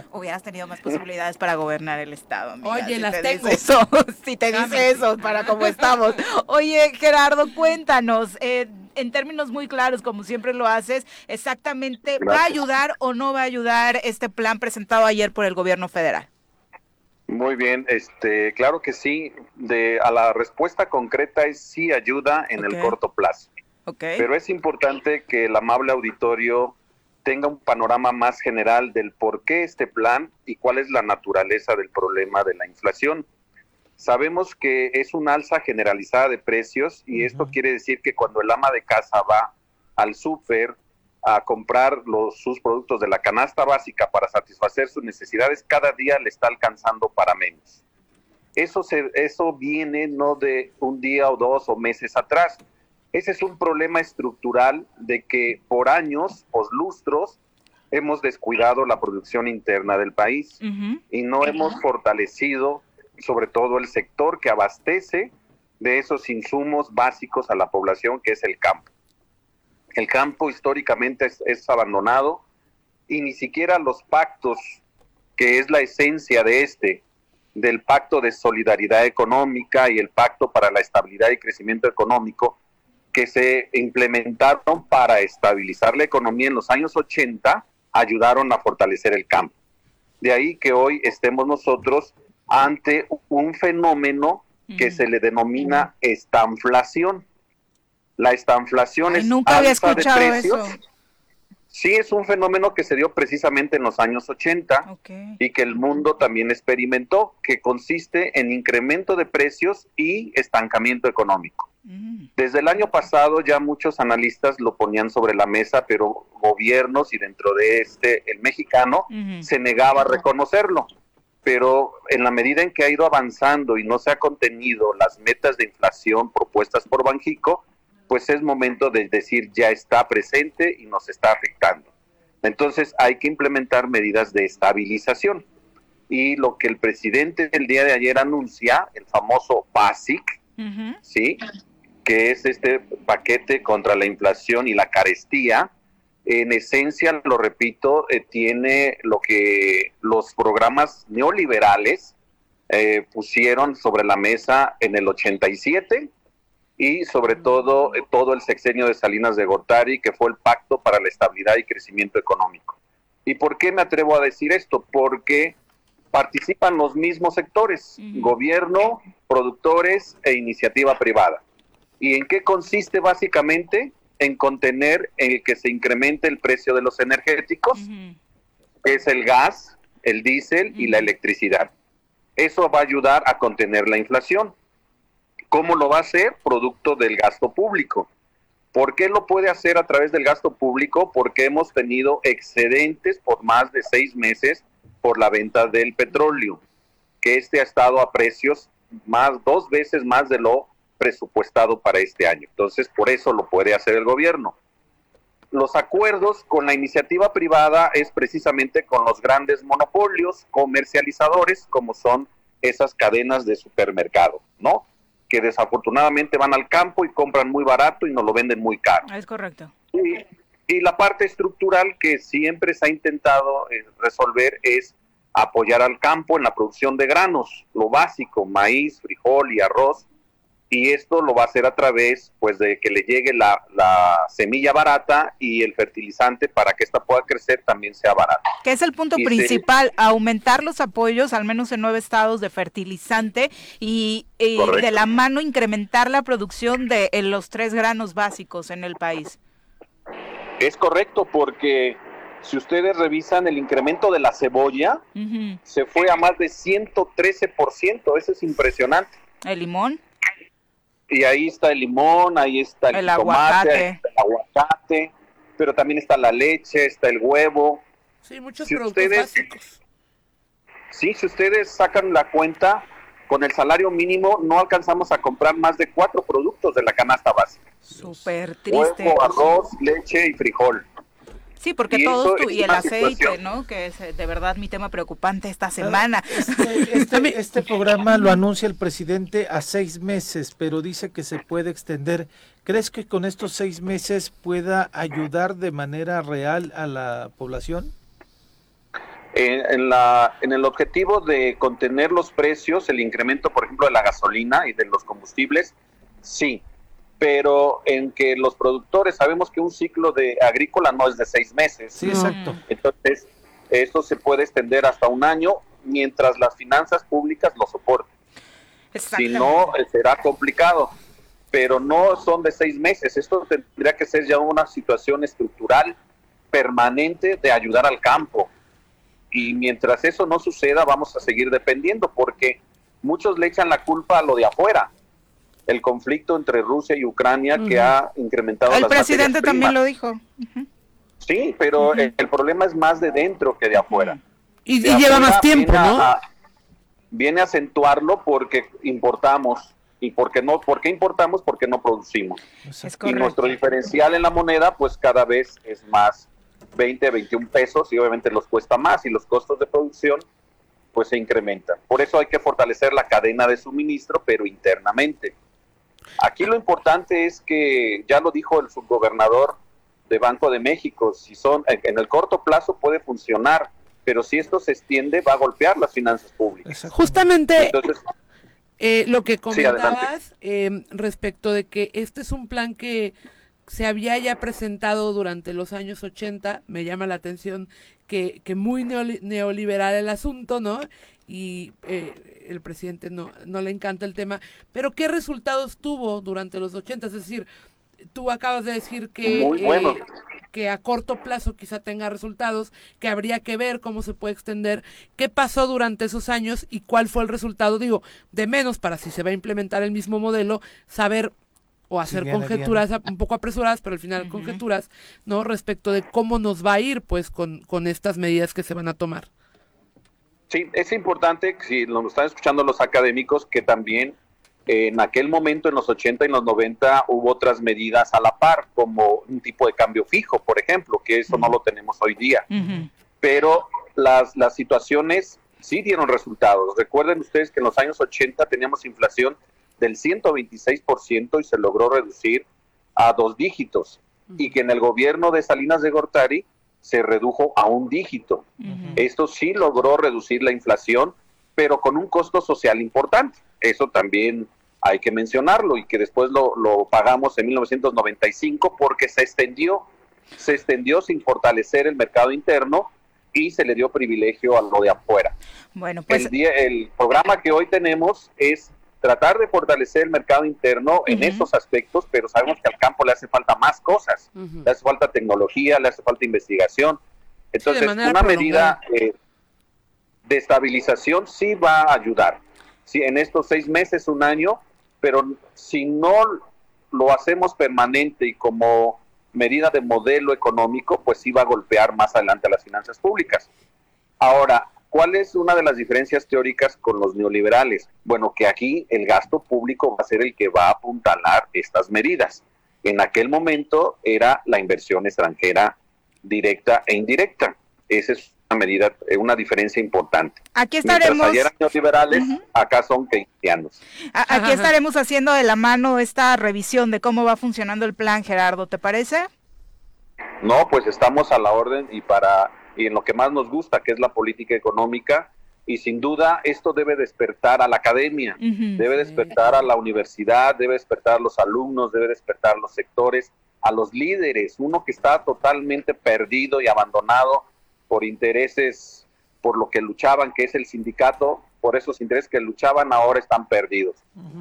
[laughs] hubieras tenido más posibilidades para gobernar el Estado. Amiga, Oye, si las tengo. Eso, [laughs] si te dice eso, para cómo estamos. Oye, Gerardo, cuéntanos, eh, en términos muy claros, como siempre lo haces, exactamente, ¿va a ayudar o no va a ayudar este plan presentado ayer por el gobierno federal? Muy bien, este, claro que sí. De a la respuesta concreta es sí ayuda en el corto plazo. Pero es importante que el amable auditorio tenga un panorama más general del por qué este plan y cuál es la naturaleza del problema de la inflación. Sabemos que es una alza generalizada de precios y esto quiere decir que cuando el ama de casa va al súper a comprar los, sus productos de la canasta básica para satisfacer sus necesidades, cada día le está alcanzando para menos. Eso, se, eso viene no de un día o dos o meses atrás. Ese es un problema estructural de que por años, por lustros, hemos descuidado la producción interna del país y no hemos fortalecido sobre todo el sector que abastece de esos insumos básicos a la población, que es el campo. El campo históricamente es, abandonado y ni siquiera los pactos, que es la esencia de este, del pacto de solidaridad económica y el pacto para la estabilidad y crecimiento económico, que se implementaron para estabilizar la economía en los años 80, ayudaron a fortalecer el campo. De ahí que hoy estemos nosotros ante un fenómeno que se le denomina estanflación. La estanflación es nunca había escuchado Eso. Sí, es un fenómeno que se dio precisamente en los años 80 y que el mundo también experimentó, que consiste en incremento de precios y estancamiento económico. Mm. Desde el año pasado ya muchos analistas lo ponían sobre la mesa, pero gobiernos y dentro de este, el mexicano, se negaba a reconocerlo. Pero en la medida en que ha ido avanzando y no se ha contenido las metas de inflación propuestas por Banjico, pues es momento de decir ya está presente y nos está afectando. Entonces hay que implementar medidas de estabilización. Y lo que el presidente el día de ayer anuncia, el famoso BASIC, ¿sí? que es este paquete contra la inflación y la carestía, en esencia, lo repito, eh, tiene lo que los programas neoliberales eh, pusieron sobre la mesa en el 87 y sobre todo eh, todo el sexenio de Salinas de Gortari, que fue el Pacto para la Estabilidad y Crecimiento Económico. ¿Y por qué me atrevo a decir esto? Porque participan los mismos sectores, gobierno, productores e iniciativa privada. ¿Y en qué consiste básicamente? En contener el que se incremente el precio de los energéticos, es el gas, el diésel y la electricidad. Eso va a ayudar a contener la inflación. ¿Cómo lo va a hacer? Producto del gasto público. ¿Por qué lo puede hacer a través del gasto público? Porque hemos tenido excedentes por más de seis meses por la venta del petróleo, que este ha estado a precios más, dos veces más de lo presupuestado para este año. Entonces, por eso lo puede hacer el gobierno. Los acuerdos con la iniciativa privada es precisamente con los grandes monopolios comercializadores, como son esas cadenas de supermercado, ¿no? Que desafortunadamente van al campo y compran muy barato y nos lo venden muy caro. Es correcto. Y, la parte estructural que siempre se ha intentado eh, resolver es apoyar al campo en la producción de granos, lo básico, maíz, frijol y arroz, y esto lo va a hacer a través pues de que le llegue la, semilla barata y el fertilizante para que esta pueda crecer también sea barato. Que es el punto principal, aumentar los apoyos, al menos en nueve estados, de fertilizante y, de la mano incrementar la producción de los tres granos básicos en el país. Es correcto, porque si ustedes revisan el incremento de la cebolla, se fue a más de 113%, eso es impresionante. ¿El limón? Y ahí está el limón, ahí está el, aguacate. el aguacate, pero también está la leche, está el huevo. Sí, muchos productos básicos. Sí, si ustedes sacan la cuenta, con el salario mínimo no alcanzamos a comprar más de cuatro productos de la canasta básica. Súper triste. Huevo, arroz, leche y frijol. Sí, porque y todo y el aceite, ¿no? Que es eh, de verdad mi tema preocupante esta semana. Este, [laughs] este, este, programa lo anuncia el presidente a seis meses, pero dice que se puede extender. ¿Crees que con estos seis meses pueda ayudar de manera real a la población? En, la, en el objetivo de contener los precios, el incremento, por ejemplo, de la gasolina y de los combustibles, sí, pero en que los productores sabemos que un ciclo de agrícola no es de seis meses. Sí, exacto. Entonces, esto se puede extender hasta un año mientras las finanzas públicas lo soporten. Si no, eh, será complicado, pero no son de seis meses. Esto tendría que ser ya una situación estructural permanente de ayudar al campo. Y mientras eso no suceda, vamos a seguir dependiendo, porque muchos le echan la culpa a lo de afuera el conflicto entre Rusia y Ucrania que ha incrementado el presidente también lo dijo. Sí, pero el, problema es más de dentro que de afuera. Y, lleva más tiempo, ¿no? viene a acentuarlo porque importamos. Y porque no porque importamos porque no producimos. Y nuestro diferencial en la moneda pues cada vez es más 20 21 pesos y obviamente los cuesta más y los costos de producción pues se incrementan. Por eso hay que fortalecer la cadena de suministro pero internamente aquí lo importante es que ya lo dijo el subgobernador de Banco de México si son en el corto plazo puede funcionar pero si esto se extiende va a golpear las finanzas públicas. Justamente eh, lo que comentabas em, respecto de que este es un plan que se había ya presentado durante los años 80, me llama la atención que, que muy neoliberal el asunto, ¿no? Y eh, el presidente no, no le encanta el tema, pero ¿qué resultados tuvo durante los 80? Es decir, tú acabas de decir que, eh, que a corto plazo quizá tenga resultados, que habría que ver cómo se puede extender, qué pasó durante esos años y cuál fue el resultado, digo, de menos para si se va a implementar el mismo modelo, saber o hacer conjeturas un poco apresuradas, pero al final conjeturas, ¿no? Respecto de cómo nos va a ir, pues, con, con estas medidas que se van a tomar. Sí, es importante, si nos están escuchando los académicos, que también en aquel momento, en los 80 y los 90, hubo otras medidas a la par, como un tipo de cambio fijo, por ejemplo, que eso no lo tenemos hoy día. Pero las, las situaciones sí dieron resultados. Recuerden ustedes que en los años 80 teníamos inflación del 126% y se logró reducir a dos dígitos. Y que en el gobierno de Salinas de Gortari se redujo a un dígito. Esto sí logró reducir la inflación, pero con un costo social importante. Eso también hay que mencionarlo y que después lo, lo pagamos en 1995 porque se extendió, se extendió sin fortalecer el mercado interno y se le dio privilegio a lo de afuera. Bueno, pues el, el programa que hoy tenemos es tratar de fortalecer el mercado interno en esos aspectos, pero sabemos que al campo le hace falta más cosas, le hace falta tecnología, le hace falta investigación. Entonces, una medida eh, de estabilización sí va a ayudar. Si en estos seis meses, un año, pero si no lo hacemos permanente y como medida de modelo económico, pues sí va a golpear más adelante a las finanzas públicas. Ahora, ¿cuál es una de las diferencias teóricas con los neoliberales? Bueno, que aquí el gasto público va a ser el que va a apuntalar estas medidas. En aquel momento era la inversión extranjera directa e indirecta. Ese es una medida, eh, una diferencia importante. Aquí estaremos. ayer liberales, acá son keynesianos. Aquí estaremos haciendo de la mano esta revisión de cómo va funcionando el plan, Gerardo, ¿te parece? No, pues estamos a la orden y para y en lo que más nos gusta, que es la política económica, y sin duda esto debe despertar a la academia, debe despertar a la universidad, debe despertar a los alumnos, debe despertar a los sectores, a los líderes, uno que está totalmente perdido y abandonado por intereses por lo que luchaban, que es el sindicato, por esos intereses que luchaban ahora están perdidos.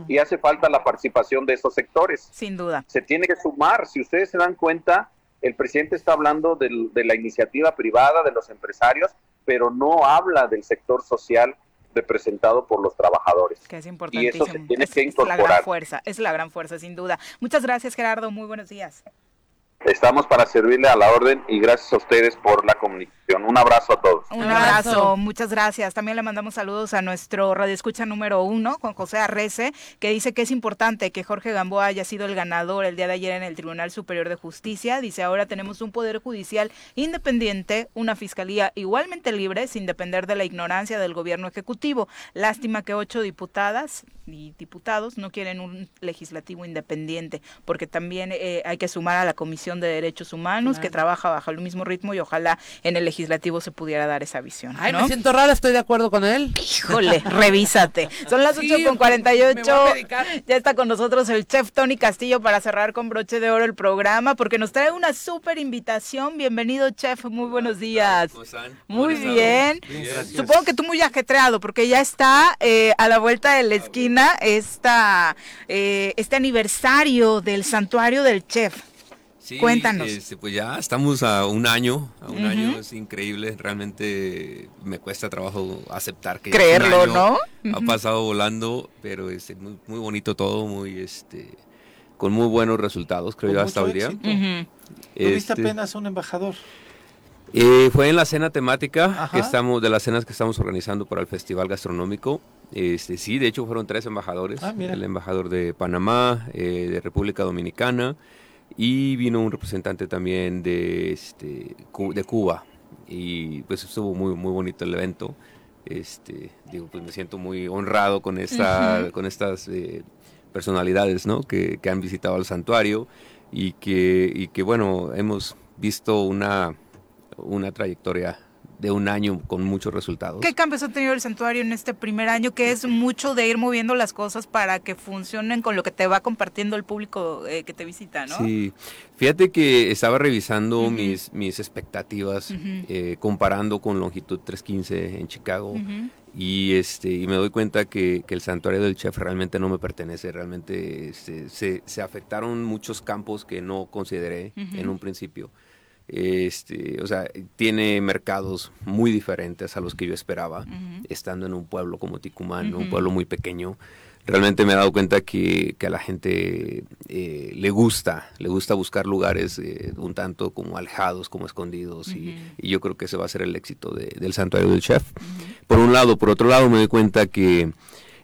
Y hace falta la participación de esos sectores. Sin duda. Se tiene que sumar. Si ustedes se dan cuenta, el presidente está hablando de la iniciativa privada, de los empresarios, pero no habla del sector social representado por los trabajadores. Que es importante. Y eso se tiene que incorporar. Es la gran fuerza, es la gran fuerza, sin duda. Muchas gracias, Gerardo. Muy buenos días. Estamos para servirle a la orden y gracias a ustedes por la comunicación. Un abrazo a todos. Un abrazo, muchas gracias. También le mandamos saludos a nuestro radioescucha número uno, con José Arrece, que dice que es importante que Jorge Gamboa haya sido el ganador el día de ayer en el Tribunal Superior de Justicia. Dice, ahora tenemos un poder judicial independiente, una fiscalía igualmente libre, sin depender de la ignorancia del gobierno ejecutivo. Lástima que ocho diputadas y diputados no quieren un legislativo independiente, porque también eh, hay que sumar a la Comisión de Derechos Humanos, que trabaja bajo el mismo ritmo y ojalá en el legislativo se pudiera dar esa visión. Ay, me siento rara, estoy de acuerdo con él. Híjole, [laughs] revísate. Son las ocho con 48. Ya está con nosotros el chef Tony Castillo para cerrar con broche de oro el programa, porque nos trae una súper invitación. Bienvenido, chef. Muy buenos días. ¿Cómo están? Muy bien. Supongo que tú muy ajetreado, porque ya está eh, a la vuelta de la esquina esta, eh, este aniversario del santuario del chef. Cuéntanos. Este, pues ya estamos a un año, a un año es increíble, realmente me cuesta trabajo aceptar que creerlo, ¿no? Ha pasado volando, pero es muy, muy bonito todo, muy este con muy buenos resultados, creo yo, hasta hoy día. Tuviste este, apenas un embajador. Eh, fue en la cena temática que estamos, de las cenas que estamos organizando para el Festival Gastronómico. Este, sí, de hecho fueron tres embajadores. Ah, el embajador de Panamá, eh, de República Dominicana y vino un representante también de, este, de Cuba. Y pues estuvo muy, muy bonito el evento. Este, digo, pues me siento muy honrado con, esta, con estas eh, personalidades ¿no? que, que han visitado el santuario y que, y que bueno, hemos visto una una trayectoria de un año con muchos resultados. ¿Qué cambios ha tenido el santuario en este primer año? Que es mucho de ir moviendo las cosas para que funcionen con lo que te va compartiendo el público eh, que te visita, ¿no? Sí, fíjate que estaba revisando mis, mis expectativas, eh, comparando con Longitud 315 en Chicago. Y, este, y me doy cuenta que, el santuario del chef realmente no me pertenece, realmente se, se, afectaron muchos campos que no consideré en un principio. Este, o sea, tiene mercados muy diferentes a los que yo esperaba, estando en un pueblo como Ticumán, un pueblo muy pequeño. Realmente me he dado cuenta que, a la gente eh, le gusta, le gusta buscar lugares eh, un tanto como alejados, como escondidos, y, yo creo que ese va a ser el éxito del santuario del chef. Por un lado, por otro lado me doy cuenta que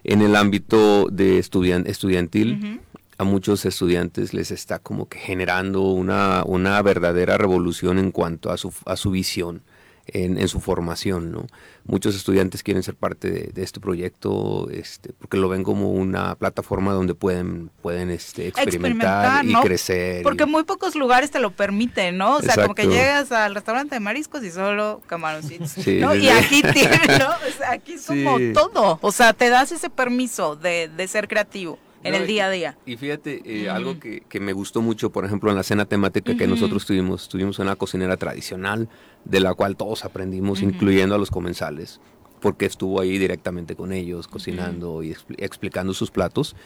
en el ámbito de estudiantil, a muchos estudiantes les está como que generando una, una verdadera revolución en cuanto a su, a su visión. En, su formación, ¿no? Muchos estudiantes quieren ser parte de, este proyecto, este, porque lo ven como una plataforma donde pueden, pueden este, experimentar, y crecer. Porque muy pocos lugares te lo permiten, ¿no? O sea, como que llegas al restaurante de mariscos y solo camaroncitos, ¿no? Y aquí tienes, ¿no? O sea, aquí es como todo. O sea, te das ese permiso de, de ser creativo en el día a día. Y fíjate, eh, algo que, que, me gustó mucho, por ejemplo, en la cena temática que nosotros tuvimos, tuvimos una cocinera tradicional de la cual todos aprendimos, incluyendo a los comensales, porque estuvo ahí directamente con ellos, cocinando y explicando sus platos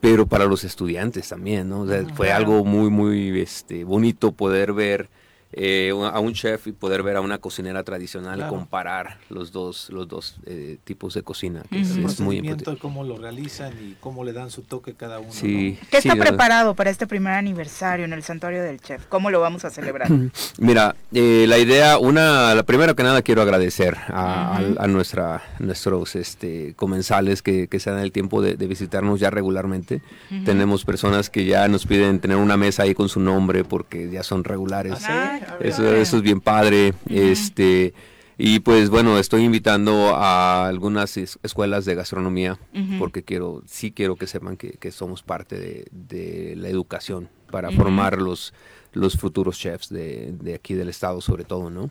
pero para los estudiantes también, ¿no? O sea, fue algo muy, muy este, bonito poder ver eh, a un chef y poder ver a una cocinera tradicional comparar los dos los dos eh, tipos de cocina que es, muy importante. Cómo lo realizan y cómo le dan su toque cada uno sí, ¿qué está preparado para este primer aniversario en el santuario del chef? ¿cómo lo vamos a celebrar? [laughs] mira eh, la idea una la primera que nada quiero agradecer a, nuestra nuestros este comensales que, se dan el tiempo de, visitarnos ya regularmente. Tenemos personas que ya nos piden tener una mesa ahí con su nombre porque ya son regulares. Ah, eso, eso es bien padre. Este y pues bueno, estoy invitando a algunas escuelas de gastronomía porque quiero, sí quiero que sepan que, somos parte de, la educación para formar los, los futuros chefs de, aquí del estado sobre todo, ¿no?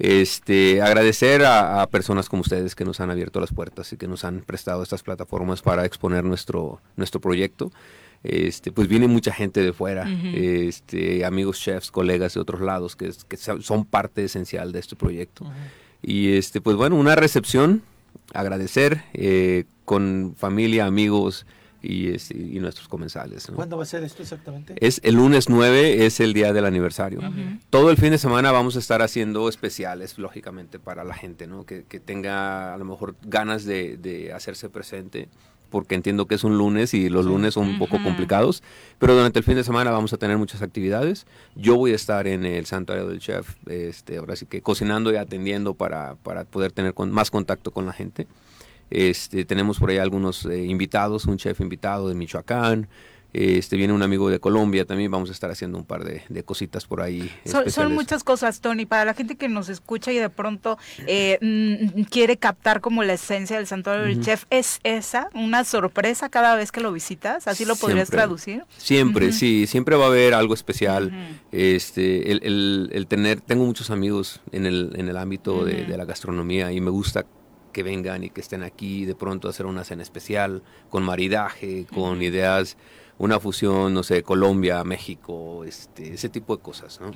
Este, agradecer a, a, personas como ustedes que nos han abierto las puertas y que nos han prestado estas plataformas para exponer nuestro, nuestro proyecto este, pues viene mucha gente de fuera, este, amigos chefs, colegas de otros lados que, son parte esencial de este proyecto. Y este, pues bueno, una recepción, agradecer eh, con familia, amigos y, este, y nuestros comensales. ¿Cuándo va a ser esto exactamente? Es el lunes 9, es el día del aniversario. Todo el fin de semana vamos a estar haciendo especiales, lógicamente, para la gente, ¿no? Que, tenga a lo mejor ganas de, de hacerse presente porque entiendo que es un lunes y los lunes son un poco complicados, pero durante el fin de semana vamos a tener muchas actividades. Yo voy a estar en el santuario del chef, este, ahora sí que cocinando y atendiendo para, para poder tener más contacto con la gente. Este, tenemos por ahí algunos eh, invitados, un chef invitado de Michoacán, este viene un amigo de Colombia, también vamos a estar haciendo un par de, cositas por ahí. Son, muchas cosas, Tony. Para la gente que nos escucha y de pronto eh, mm, quiere captar como la esencia del santuario del chef, ¿es esa una sorpresa cada vez que lo visitas? ¿Así lo podrías traducir? Siempre, sí, siempre va a haber algo especial. este, el, tener, tengo muchos amigos en el, en el ámbito de, de la gastronomía y me gusta que vengan y que estén aquí de pronto a hacer una cena especial, con maridaje, con ideas una fusión, no sé, Colombia, México, este, ese tipo de cosas, ¿no?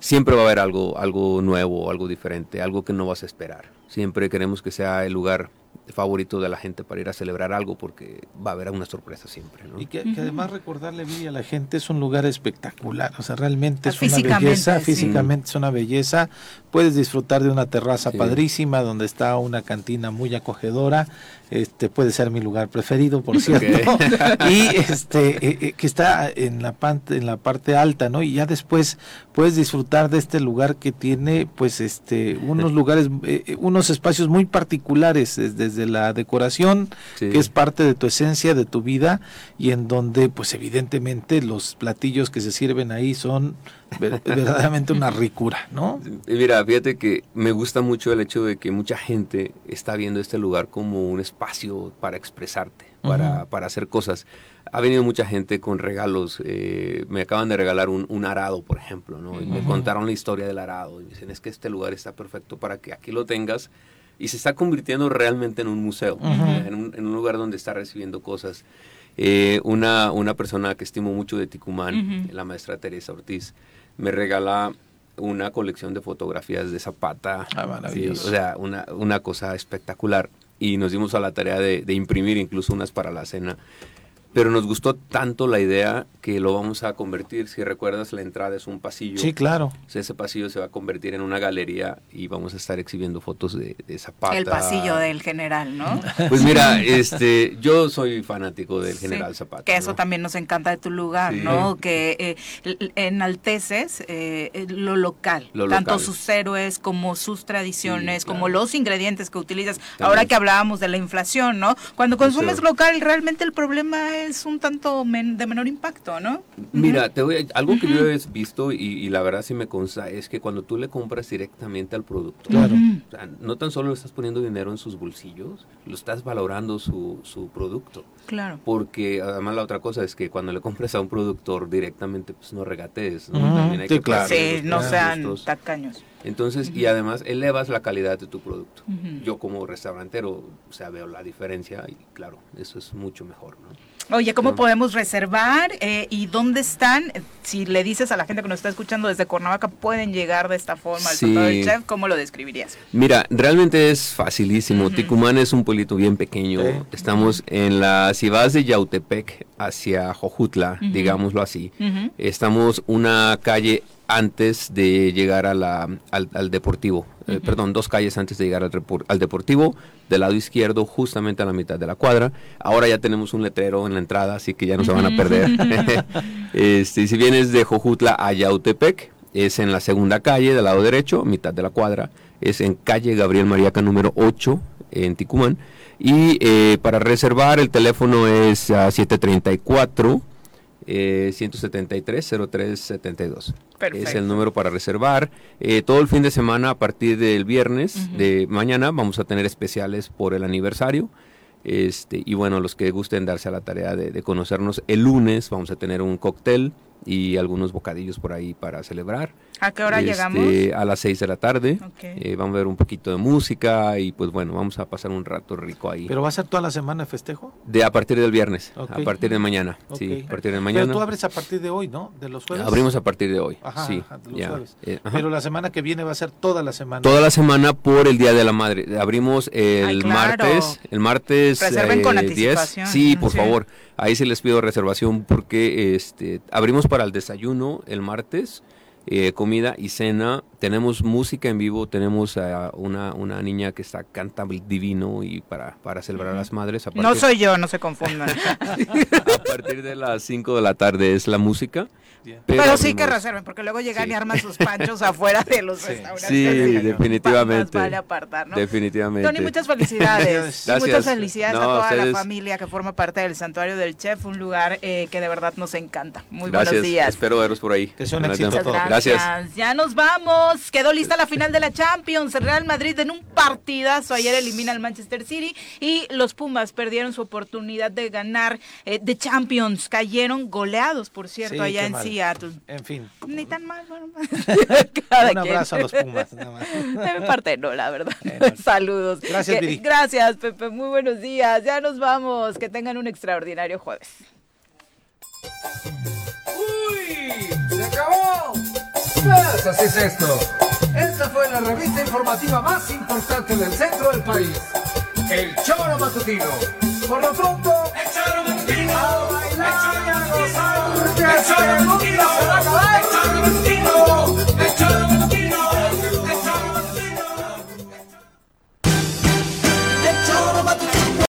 Siempre va a haber algo, algo nuevo, algo diferente, algo que no vas a esperar. Siempre queremos que sea el lugar favorito de la gente para ir a celebrar algo porque va a haber una sorpresa siempre. ¿no? Y que, además recordarle bien a la gente es un lugar espectacular, o sea, realmente es una belleza, físicamente es una belleza, puedes disfrutar de una terraza padrísima donde está una cantina muy acogedora, este puede ser mi lugar preferido, por cierto, [laughs] y este eh, eh, que está en la parte en la parte alta, ¿no? Y ya después puedes disfrutar de este lugar que tiene, pues, este, unos lugares, eh, unos espacios muy particulares desde la decoración, que es parte de tu esencia, de tu vida, y en donde, pues, evidentemente los platillos que se sirven ahí son verdaderamente una ricura, ¿no? Mira, fíjate que me gusta mucho el hecho de que mucha gente está viendo este lugar como un espacio para expresarte, para, para hacer cosas. Ha venido mucha gente con regalos. Eh, me acaban de regalar un, arado, por ejemplo, ¿no? Y me contaron la historia del arado. Y dicen, es que este lugar está perfecto para que aquí lo tengas. Y se está convirtiendo realmente en un museo, en, un, lugar donde está recibiendo cosas. Eh, una, una persona que estimo mucho de Ticumán, la maestra Teresa Ortiz, me regala una colección de fotografías de Zapata. Ah, o sea, una, una, cosa espectacular. Y nos dimos a la tarea de, de imprimir incluso unas para la cena pero nos gustó tanto la idea que lo vamos a convertir. Si recuerdas, la entrada es un pasillo. Sí, claro. ese pasillo se va a convertir en una galería y vamos a estar exhibiendo fotos de, Zapata. El pasillo del general, ¿no? Pues mira, este, yo soy fanático del general Zapata. Que eso también nos encanta de tu lugar, ¿no? Que eh, enalteces eh, lo local, tanto sus héroes como sus tradiciones, como los ingredientes que utilizas. Ahora que hablábamos de la inflación, ¿no? Cuando consumes local, realmente el problema es es un tanto de menor impacto, ¿no? Mira, te voy algo que yo he visto y, la verdad sí me consta es que cuando tú le compras directamente al producto, claro. no tan solo le estás poniendo dinero en sus bolsillos, lo estás valorando su, su producto. Claro. Porque además la otra cosa es que cuando le compras a un productor directamente, pues no regatees, ¿no? También hay que claro. Sí, no sean tacaños. Entonces, y además elevas la calidad de tu producto. Yo como restaurantero, o sea, veo la diferencia y claro, eso es mucho mejor, ¿no? Oye, ¿cómo podemos reservar eh, y dónde están? Si le dices a la gente que nos está escuchando desde Cuernavaca, pueden llegar de esta forma al del chef, ¿cómo lo describirías? Mira, realmente es facilísimo. Ticumán es un pueblito bien pequeño. Estamos en la, si vas de Yautepec hacia Jojutla, digámoslo así, estamos una calle antes de llegar a la, al, deportivo, eh, perdón, dos calles antes de llegar al, al, deportivo, del lado izquierdo, justamente a la mitad de la cuadra. Ahora ya tenemos un letrero en la entrada, así que ya no se van a perder. [laughs] [laughs] este, si vienes de Jojutla a Yautepec, es en la segunda calle, del lado derecho, mitad de la cuadra, es en calle Gabriel Mariaca número 8, en Ticumán. Y eh, para reservar el teléfono es a 734 eh, 173-0372. Es el número para reservar. Eh, todo el fin de semana, a partir del viernes de mañana, vamos a tener especiales por el aniversario. Este, y bueno, los que gusten darse a la tarea de, de conocernos, el lunes vamos a tener un cóctel y algunos bocadillos por ahí para celebrar. ¿A qué hora este, llegamos? A las 6 de la tarde. Eh, vamos a ver un poquito de música y pues bueno, vamos a pasar un rato rico ahí. ¿Pero va a ser toda la semana de festejo? De a partir del viernes, a partir de mañana. Sí, a partir de mañana. Pero tú abres a partir de hoy, ¿no? De los jueves. Abrimos a partir de hoy. sí, eh, Pero la semana que viene va a ser toda la semana. Toda la semana por el Día de la Madre. Abrimos el martes, el martes Reserven con eh, anticipación. Sí, por favor. Ahí sí les pido reservación porque este abrimos para el desayuno el martes eh, comida y cena. Tenemos música en vivo, tenemos a una, una niña que está canta divino y para, para celebrar a las madres. No soy yo, no se confundan. [laughs] a partir de las 5 de la tarde es la música. Pero, sí que reserven, porque luego llegan y arman sus panchos afuera de los restaurantes. Sí, definitivamente. Definitivamente. Tony, muchas felicidades. [laughs] Muchas felicidades a toda la familia que forma parte del Santuario del Chef, un lugar eh, que de verdad nos encanta. Muy buenos días. Espero veros por ahí. Que sea un éxito. Gracias. Ya nos vamos. Quedó lista la final de la Champions. El Real Madrid en un partidazo ayer elimina al Manchester City y los Pumas perdieron su oportunidad de ganar eh, de Champions. Cayeron goleados, por cierto, allá en Seattle. En fin. Ni tan mal. Bueno, [laughs] un abrazo a los Pumas. Nada más. [laughs] De mi parte no, la verdad. [laughs] Saludos. Gracias, Viri. Gracias, Pepe. Muy buenos días. Ya nos vamos. Que tengan un extraordinario jueves. ¡Uy! ¡Se acabó! chicas, así es esto. Esta fue la revista informativa más importante del centro del país. El Choro Matutino. Por lo pronto, el Choro Matutino. A bailar y a gozar. El Choro Matutino. El Choro Matutino. El Choro Matutino.